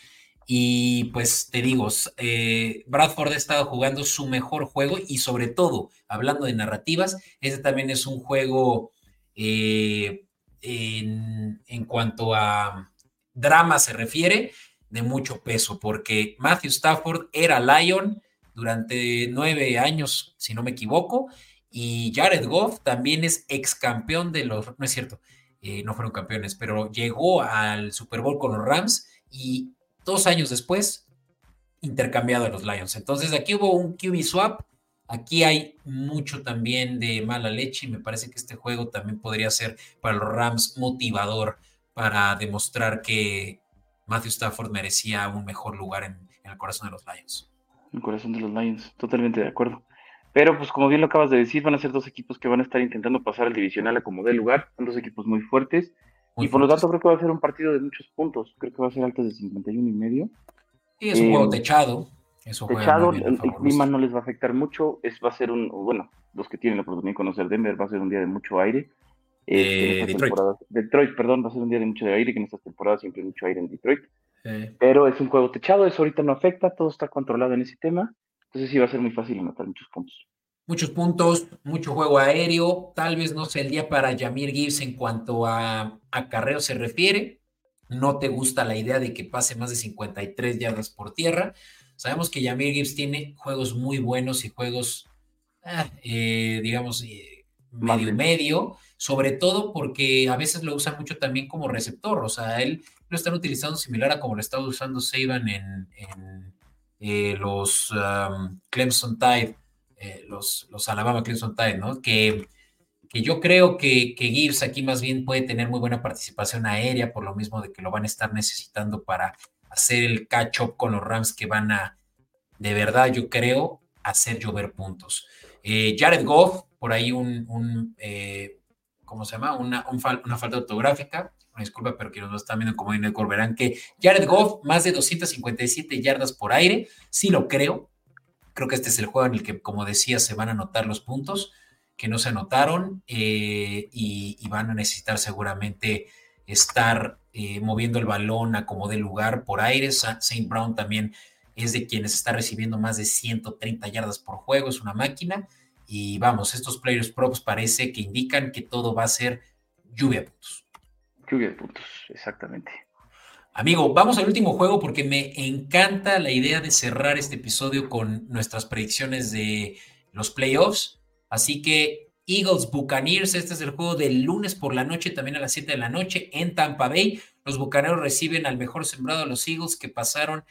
Y pues te digo, eh, Bradford ha estado jugando su mejor juego y sobre todo, hablando de narrativas, este también es un juego eh, en, cuanto a drama se refiere, de mucho peso, porque Matthew Stafford era Lion durante nueve años, si no me equivoco, y Jared Goff también es ex campeón de los, no es cierto, eh, no fueron campeones, pero llegó al Super Bowl con los Rams y dos años después intercambiado a los Lions. Entonces aquí hubo un QB swap Aquí hay mucho también de mala leche y me parece que este juego también podría ser para los Rams motivador para demostrar que Matthew Stafford merecía un mejor lugar en, el corazón de los Lions. El corazón de los Lions, totalmente de acuerdo. Pero pues como bien lo acabas de decir, van a ser dos equipos que van a estar intentando pasar al divisional a como dé lugar. Son dos equipos muy fuertes. y por lo tanto creo que va a ser un partido de muchos puntos. Creo que va a ser altos de 51 y medio. Y es un juego eh, techado. Techado, el, clima no les va a afectar mucho. Es, va a ser un, bueno, los que tienen la oportunidad de conocer Denver, va a ser un día de mucho aire. Eh, Detroit. Detroit, perdón, va a ser un día de mucho aire, que en estas temporadas siempre hay mucho aire en Detroit. Pero es un juego techado, eso ahorita no afecta, todo está controlado en ese tema. Entonces sí va a ser muy fácil anotar muchos puntos. Muchos puntos, mucho juego aéreo, tal vez no sea el día para Jamir Gibbs en cuanto a acarreo se refiere. No te gusta la idea de que pase más de 53 yardas por tierra. Sabemos que Yamir Gibbs tiene juegos muy buenos y juegos, ah, eh, digamos, eh, medio medio, sobre todo porque a veces lo usan mucho también como receptor, o sea, él lo están utilizando similar a como lo estaba usando Saban en, eh, los um, Clemson Tide, los, los Alabama Clemson Tide, ¿no? Que, que yo creo que, que Gibbs aquí más bien puede tener muy buena participación aérea, por lo mismo de que lo van a estar necesitando para hacer el catch-up con los Rams que van a, de verdad, yo creo, hacer llover puntos. Eh, Jared Goff, por ahí un, eh, ¿cómo se llama? Una, una falta ortográfica, disculpa, pero que nos están viendo como el verán que Jared Goff, más de 257 yardas por aire, sí lo creo. Creo que este es el juego en el que, como decía, se van a anotar los puntos que no se anotaron eh, y, van a necesitar seguramente estar eh, moviendo el balón a como de lugar por aire. Saint Brown también es de quienes está recibiendo más de 130 yardas por juego, es una máquina. Y vamos, estos players props parece que indican que todo va a ser lluvia de puntos. Lluvia de puntos, exactamente. Amigo, vamos al último juego porque me encanta la idea de cerrar este episodio con nuestras predicciones de los playoffs. Así que Eagles Buccaneers. Este es el juego del lunes por la noche, también a las 7 de la noche en Tampa Bay. Los Bucaneros reciben al mejor sembrado de los Eagles que pasaron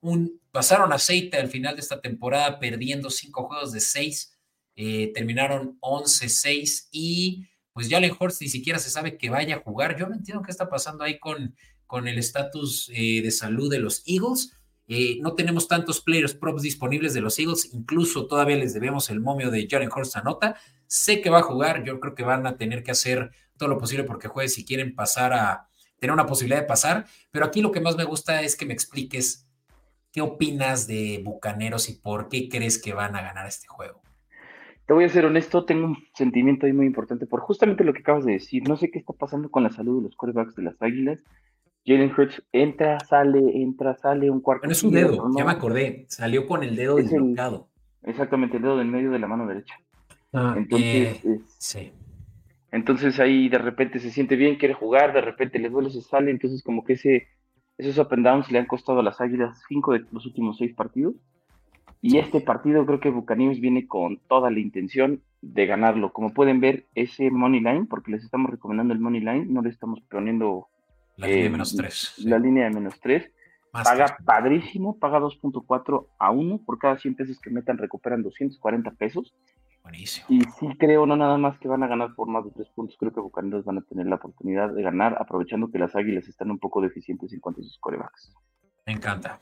un pasaron aceite al final de esta temporada perdiendo cinco juegos de seis. Eh, terminaron 11-6 y pues Jalen Hurts ni siquiera se sabe que vaya a jugar. Yo no entiendo qué está pasando ahí con, con el estatus eh, de salud de los Eagles. Eh, no tenemos tantos players props disponibles de los Eagles, incluso todavía les debemos el momio de Jalen Hurts anota. Sé que va a jugar, yo creo que van a tener que hacer todo lo posible porque juegue si quieren pasar a tener una posibilidad de pasar, pero aquí lo que más me gusta es que me expliques qué opinas de Bucaneros y por qué crees que van a ganar este juego. Te voy a ser honesto, tengo un sentimiento ahí muy importante por justamente lo que acabas de decir. No sé qué está pasando con la salud de los quarterbacks de las Águilas. Jalen Hurts entra, sale, entra, sale un cuarto. Bueno, es un dedo, ya me acordé. Salió con el dedo dislocado. Exactamente, el dedo del medio de la mano derecha. Ah, entonces, eh, sí. Entonces ahí de repente se siente bien, quiere jugar, de repente le duele, se sale, entonces como que ese, esos up and downs le han costado a las Águilas cinco de los últimos seis partidos. Y este partido creo que Buccaneers viene con toda la intención de ganarlo. Como pueden ver, ese money line, porque les estamos recomendando el money line, no le estamos poniendo la línea de menos 3. La línea de menos 3. Paga padrísimo, paga 2.4 a 1. Por cada 100 pesos que metan recuperan 240 pesos. Buenísimo. Y sí creo, no nada más que van a ganar por más de 3 puntos, creo que Bucaneros van a tener la oportunidad de ganar, aprovechando que las Águilas están un poco deficientes en cuanto a sus corebacks. Me encanta.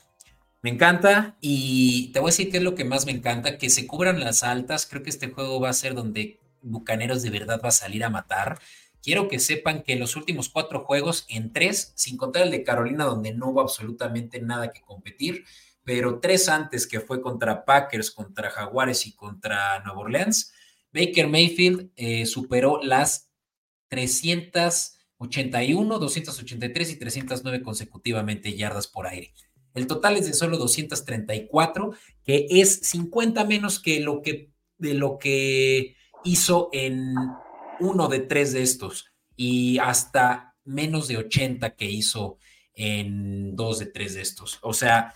Me encanta y te voy a decir qué es lo que más me encanta, que se cubran las altas. Creo que este juego va a ser donde Bucaneros de verdad va a salir a matar. Quiero que sepan que en los últimos cuatro juegos, en tres, sin contar el de Carolina, donde no hubo absolutamente nada que competir, pero tres antes, que fue contra Packers, contra Jaguares y contra Nueva Orleans, Baker Mayfield eh, superó las 381, 283 y 309 consecutivamente yardas por aire. El total es de solo 234, que es 50 menos que lo que de lo que hizo en uno de tres de estos y hasta menos de 80 que hizo en dos de tres de estos. O sea,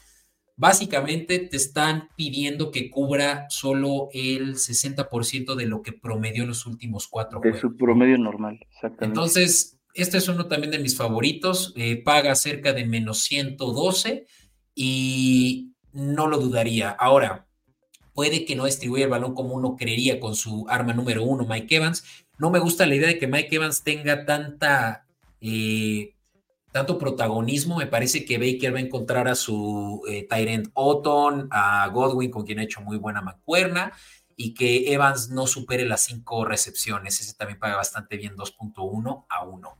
básicamente te están pidiendo que cubra solo el 60% de lo que promedió en los últimos cuatro de su promedio normal, exactamente. Entonces, este es uno también de mis favoritos. Eh, paga cerca de menos 112 y no lo dudaría. Ahora, puede que no distribuya el balón como uno creería con su arma número uno, Mike Evans, no me gusta la idea de que Mike Evans tenga tanta, eh, tanto protagonismo. Me parece que Baker va a encontrar a su eh, Tyrant Otton, a Godwin, con quien ha hecho muy buena mancuerna, y que Evans no supere las cinco recepciones. Ese también paga bastante bien, 2.1 a 1.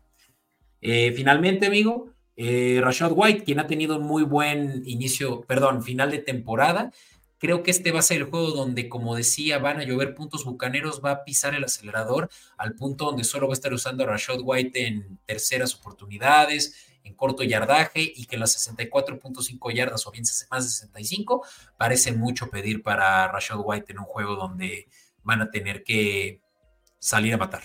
Eh, finalmente, amigo, Rashad White, quien ha tenido un muy buen inicio, perdón, final de temporada, Creo que este va a ser el juego donde, como decía, van a llover puntos bucaneros, va a pisar el acelerador al punto donde solo va a estar usando a Rashad White en terceras oportunidades, en corto yardaje y que las 64.5 yardas o bien más de 65 parece mucho pedir para Rashad White en un juego donde van a tener que salir a matar.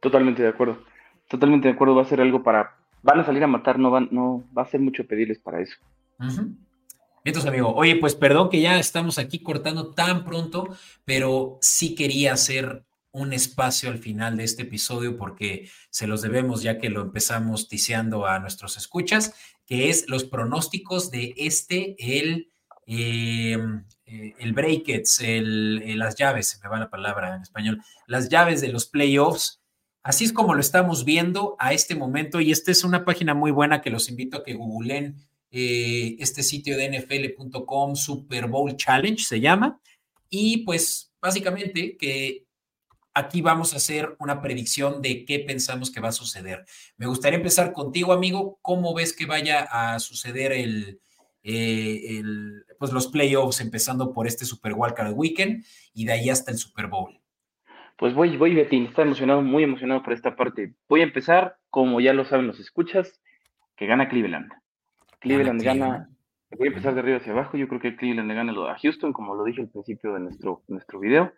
Totalmente de acuerdo. Totalmente de acuerdo. Va a ser algo para. Van a salir a matar, no, van, no va a ser mucho pedirles para eso. Entonces, amigo, oye, pues perdón que ya estamos aquí cortando tan pronto, pero sí quería hacer un espacio al final de este episodio porque se los debemos ya que lo empezamos tiseando a nuestros escuchas, que es los pronósticos de este, el, em, eh, el breakets, el, las llaves, se me va la palabra en español, las llaves de los playoffs. Así es como lo estamos viendo a este momento y esta es una página muy buena que los invito a que googleen eh, este sitio de nfl.com, Super Bowl Challenge se llama. Y pues básicamente que aquí vamos a hacer una predicción de qué pensamos que va a suceder. Me gustaría empezar contigo, amigo. ¿Cómo ves que vaya a suceder el, eh, pues los playoffs, empezando por este Super Wildcard Weekend y de ahí hasta el Super Bowl? Pues voy, voy, Betín, está emocionado, muy emocionado por esta parte. Voy a empezar, como ya lo saben los escuchas, que gana Cleveland. Cleveland gana, voy a empezar de arriba hacia abajo, yo creo que Cleveland le gana a Houston, como lo dije al principio de nuestro, nuestro video.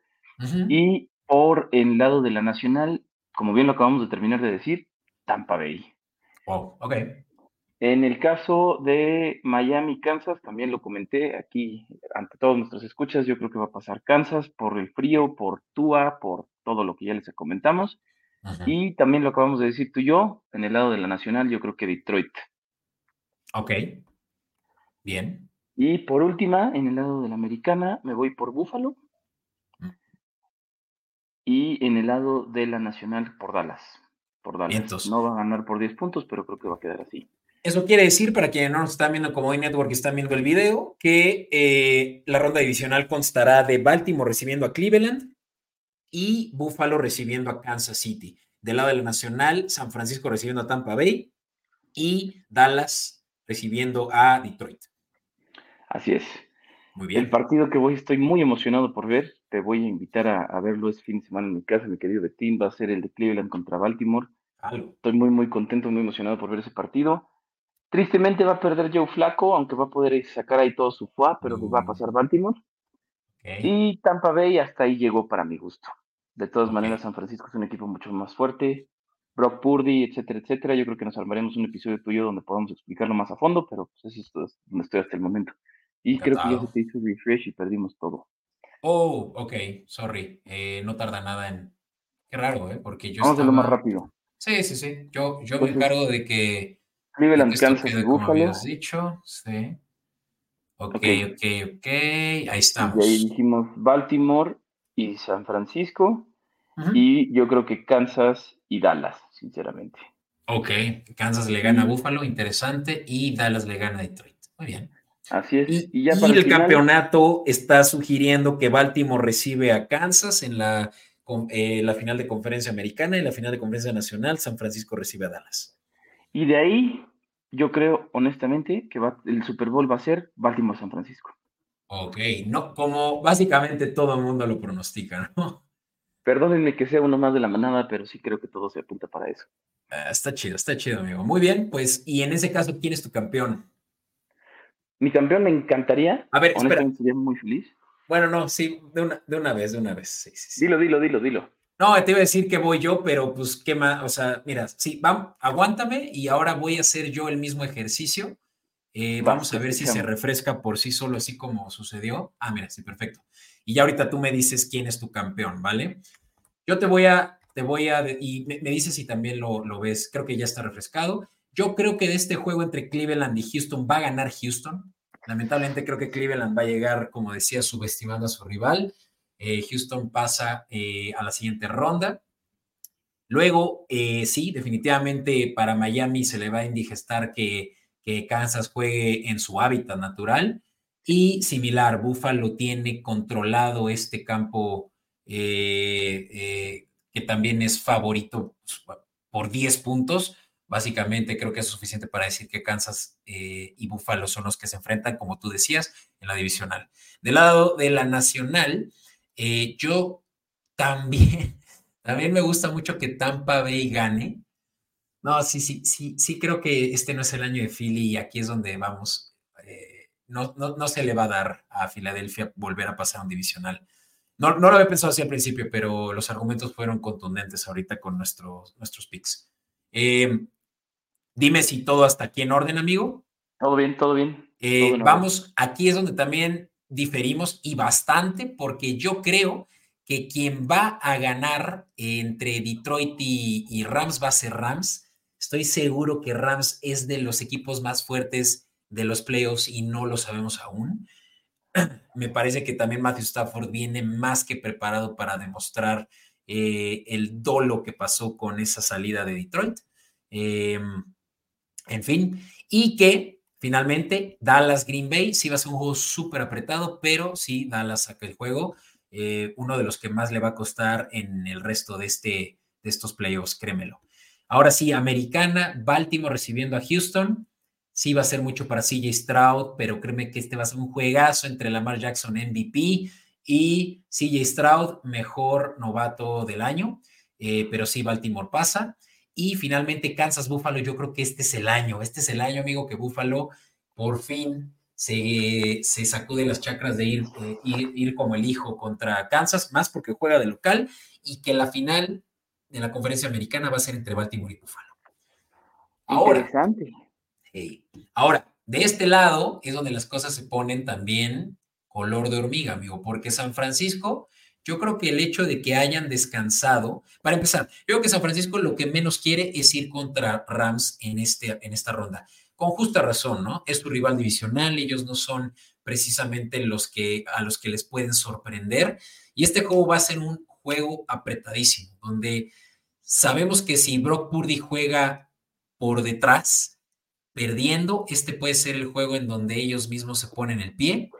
Y por el lado de la nacional, como bien lo acabamos de terminar de decir, Tampa Bay. Wow, ok. En el caso de Miami, Kansas, también lo comenté aquí ante todos nuestros escuchas, yo creo que va a pasar Kansas por el frío, por Tua, por todo lo que ya les comentamos. Y también lo acabamos de decir tú y yo, en el lado de la nacional, yo creo que Detroit. Ok. Bien. Y por última, en el lado de la americana, me voy por Búfalo. Mm. Y en el lado de la nacional, por Dallas. Por Dallas. No va a ganar por 10 puntos, pero creo que va a quedar así. Eso quiere decir, para quienes no nos están viendo como Network y están viendo el video, que eh, la ronda divisional constará de Baltimore recibiendo a Cleveland y Buffalo recibiendo a Kansas City. Del lado de la Nacional, San Francisco recibiendo a Tampa Bay y Dallas recibiendo a Detroit. Así es. Muy bien. El partido que voy, estoy muy emocionado por ver. Te voy a invitar a, verlo este fin de semana en mi casa, mi querido Betín. Va a ser el de Cleveland contra Baltimore. Estoy muy, muy contento, muy emocionado por ver ese partido. Tristemente va a perder Joe Flaco, aunque va a poder sacar ahí todo su fuá, pero va a mm. pasar Baltimore. Y Tampa Bay hasta ahí llegó para mi gusto. De todas maneras, San Francisco es un equipo mucho más fuerte. Brock Purdy, etcétera, etcétera. Yo creo que nos armaremos un episodio tuyo donde podamos explicarlo más a fondo, pero pues eso es donde estoy hasta el momento. Y creo que ya se te hizo refresh y perdimos todo. Oh, ok, sorry. Eh, no tarda nada en. Qué raro, ¿eh? Porque yo. Vamos a lo más rápido. Sí, sí, sí. Yo, yo me encargo de que. Cleveland, Kansas y Buffalo. dicho, sí. Ok, ok, ok. Ahí estamos. Y ahí dijimos Baltimore y San Francisco. Y yo creo que Kansas y Dallas, sinceramente. Ok, Kansas le gana a Buffalo, interesante, y Dallas le gana a Detroit. Muy bien. Así es. Y, ya el, campeonato está sugiriendo que Baltimore recibe a Kansas en la, eh, la final de conferencia americana y la final de conferencia nacional, San Francisco recibe a Dallas. Y de ahí, yo creo honestamente que va, el Super Bowl va a ser Baltimore-San Francisco. Ok, no, como básicamente todo el mundo lo pronostica, ¿no? Perdónenme que sea uno más de la manada, pero sí creo que todo se apunta para eso. Ah, está chido, está chido, amigo. Muy bien, pues, y en ese caso, ¿quién es tu campeón? Mi campeón me encantaría. A ver, espera. Sería muy feliz. Bueno, no, sí, de una, de una vez, de una vez. Sí, sí, Dilo, dilo, dilo, dilo. No, te iba a decir que voy yo, pero pues, ¿qué más? O sea, mira, sí, vamos, aguántame y ahora voy a hacer yo el mismo ejercicio. Eh, vamos a ver si se refresca por sí solo, así como sucedió. Ah, mira, sí, perfecto. Y ya ahorita tú me dices quién es tu campeón, ¿vale? Yo te voy a, te voy a, y me, dices si también lo, lo, ves, creo que ya está refrescado. Yo creo que de este juego entre Cleveland y Houston va a ganar Houston. Lamentablemente creo que Cleveland va a llegar, como decía, subestimando a su rival. Eh, Houston pasa eh, a la siguiente ronda. Luego, eh, sí, definitivamente para Miami se le va a indigestar que, que Kansas juegue en su hábitat natural. Y similar, Buffalo tiene controlado este campo que también es favorito pues, por 10 puntos. Básicamente creo que es suficiente para decir que Kansas y Buffalo son los que se enfrentan, como tú decías, en la divisional. Del lado de la nacional, yo también, <laughs> también me gusta mucho que Tampa Bay gane. No, sí, sí, sí, sí creo que este no es el año de Philly y aquí es donde vamos no, no, se le va a dar a Filadelfia volver a pasar un divisional. No, no lo había pensado así al principio, pero los argumentos fueron contundentes ahorita con nuestros, nuestros picks. Eh, dime si todo hasta aquí en orden, amigo. Todo bien, todo bien. Eh, vamos, aquí es donde también diferimos y bastante, porque yo creo que quien va a ganar entre Detroit y, Rams va a ser Rams. Estoy seguro que Rams es de los equipos más fuertes de los playoffs y no lo sabemos aún. <clears throat> Me parece que también Matthew Stafford viene más que preparado para demostrar eh, el dolo que pasó con esa salida de Detroit. Em, en fin, y que finalmente Dallas Green Bay sí va a ser un juego súper apretado, pero sí Dallas saca el juego, eh, uno de los que más le va a costar en el resto de, este, de estos playoffs, créemelo. Ahora sí, americana, Baltimore recibiendo a Houston. Sí va a ser mucho para CJ Stroud, pero créeme que este va a ser un juegazo entre Lamar Jackson MVP y CJ Stroud, mejor novato del año. Eh, pero sí, Baltimore pasa. Y finalmente Kansas Buffalo, yo creo que este es el año, este es el año, amigo, que Buffalo por fin se, se sacude las chacras de ir, eh, ir, ir, como el hijo contra Kansas, más porque juega de local y que la final de la conferencia americana va a ser entre Baltimore y Buffalo. Ahora, Ahora, de este lado es donde las cosas se ponen también color de hormiga, amigo, porque San Francisco, yo creo que el hecho de que hayan descansado, para empezar, yo creo que San Francisco lo que menos quiere es ir contra Rams en, este, en esta ronda, con justa razón, ¿no? Es su rival divisional, ellos no son precisamente los que a los que les pueden sorprender y este juego va a ser un juego apretadísimo, donde sabemos que si Brock Purdy juega por detrás, perdiendo, este puede ser el juego en donde ellos mismos se ponen el pie.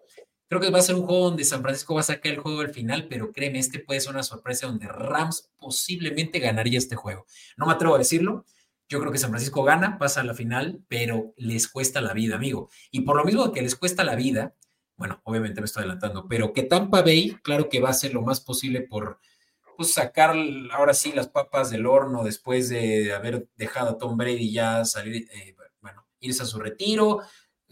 Creo que va a ser un juego donde San Francisco va a sacar el juego al final, pero créeme, este puede ser una sorpresa donde Rams posiblemente ganaría este juego. No me atrevo a decirlo. Yo creo que San Francisco gana, pasa a la final, pero les cuesta la vida, amigo. Y por lo mismo que les cuesta la vida, bueno, obviamente me estoy adelantando, pero que Tampa Bay, claro que va a hacer lo más posible por, pues sacar ahora sí las papas del horno después de haber dejado a Tom Brady ya salir, eh, bueno, irse a su retiro,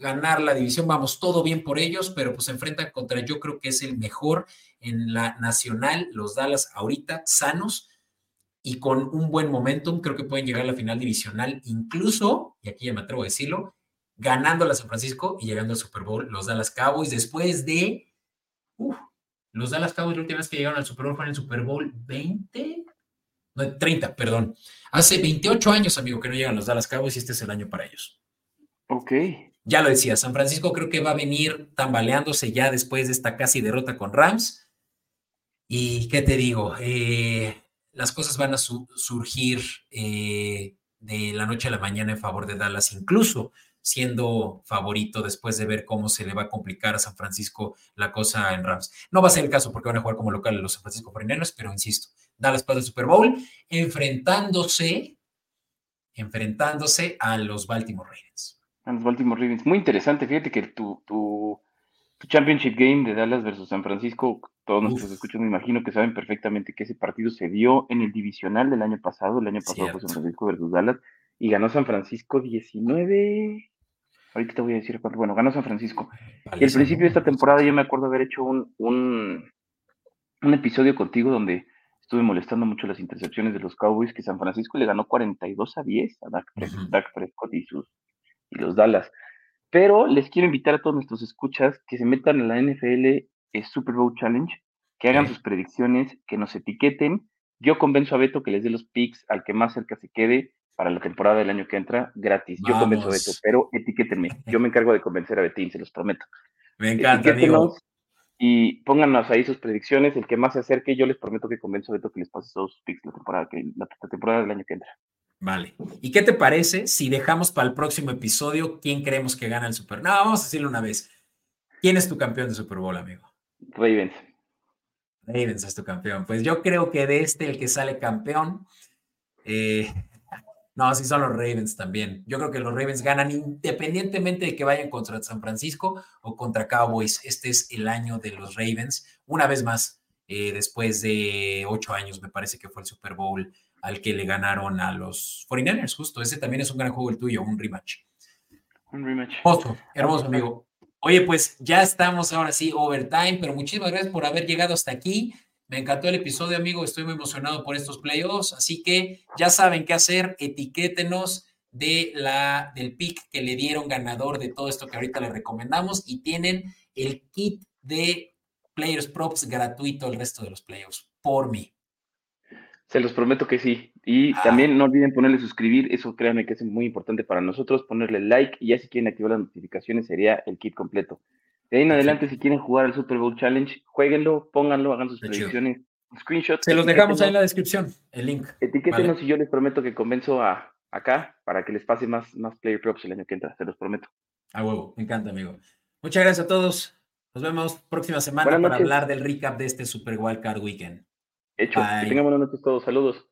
ganar la división, vamos, todo bien por ellos, pero pues se enfrentan contra, yo creo que es el mejor en la nacional, los Dallas ahorita sanos y con un buen momentum, creo que pueden llegar a la final divisional, incluso, y aquí ya me atrevo a decirlo, ganando a San Francisco y llegando al Super Bowl, los Dallas Cowboys, después de, los Dallas Cowboys la última vez que llegaron al Super Bowl fue en el Super Bowl 20, no, 30, perdón. Hace 28 años, amigo, que no llegan los Dallas Cowboys y este es el año para ellos. Ok. Ya lo decía, San Francisco creo que va a venir tambaleándose ya después de esta casi derrota con Rams. Y qué te digo, eh, las cosas van a surgir eh, de la noche a la mañana en favor de Dallas, incluso siendo favorito después de ver cómo se le va a complicar a San Francisco la cosa en Rams. No va a ser el caso porque van a jugar como locales los San Francisco 49 pero insisto, Dallas para el Super Bowl enfrentándose, enfrentándose a los Baltimore Ravens a los Baltimore Ravens. Muy interesante, fíjate que tu, tu, Championship Game de Dallas versus San Francisco, todos nuestros escuchas me imagino que saben perfectamente que ese partido se dio en el divisional del año pasado, el año pasado fue San Francisco versus Dallas, y ganó San Francisco 19... Ahorita te voy a decir cuánto. Bueno, ganó San Francisco. y al principio de esta temporada yo me acuerdo haber hecho un, un, un episodio contigo donde estuve molestando mucho las intercepciones de los Cowboys, que San Francisco le ganó 42 a 10 a Dak, Dak Prescott y sus y los Dallas. Pero les quiero invitar a todos nuestros escuchas que se metan a la NFL eh, Super Bowl Challenge, que hagan sus predicciones, que nos etiqueten. Yo convenzo a Beto que les dé los picks al que más cerca se quede para la temporada del año que entra, gratis. Yo convenzo a Beto, pero etiquétenme. Yo me encargo de convencer a Betín, se los prometo. Me encanta, amigo. Y pónganos ahí sus predicciones. El que más se acerque, yo les prometo que convenzo a Beto que les pase todos sus picks la temporada, que, la temporada del año que entra. Vale. ¿Y qué te parece si dejamos para el próximo episodio quién creemos que gana el Super? No, vamos a decirlo una vez. ¿Quién es tu campeón de Super Bowl, amigo? Ravens. Ravens es tu campeón. Pues yo creo que de este el que sale campeón. Eh, no, sí son los Ravens también. Yo creo que los Ravens ganan independientemente de que vayan contra San Francisco o contra Cowboys. Este es el año de los Ravens. Una vez más, eh, después de ocho años, me parece que fue el Super Bowl al que le ganaron a los 49ers, justo. Ese también es un gran juego el tuyo, un rematch. Un rematch. Hermoso, hermoso, amigo. Oye, pues ya estamos ahora sí overtime, pero muchísimas gracias por haber llegado hasta aquí. Me encantó el episodio, amigo. Estoy muy emocionado por estos playoffs. Así que ya saben qué hacer. Etiquétenos de la, del pick que le dieron ganador de todo esto que ahorita les recomendamos y tienen el kit de Players Props gratuito el resto de los playoffs por mí. Se los prometo que sí. Y ah. también no olviden ponerle suscribir, eso créanme que es muy importante para nosotros, ponerle like y ya si quieren activar las notificaciones sería el kit completo. De ahí en adelante, si quieren jugar al Super Bowl Challenge, jueguenlo, pónganlo, hagan sus predicciones, screenshots. Se los dejamos ahí en la descripción, el link. Etiquétenos y yo les prometo que convenzo a acá para que les pase más, más player props el año que entra, se los prometo. A huevo, me encanta, amigo. Muchas gracias a todos. Nos vemos próxima semana para hablar del recap de este Super Wild Card Weekend. Hecho, Bye. que tengan buenas noches todos. Saludos.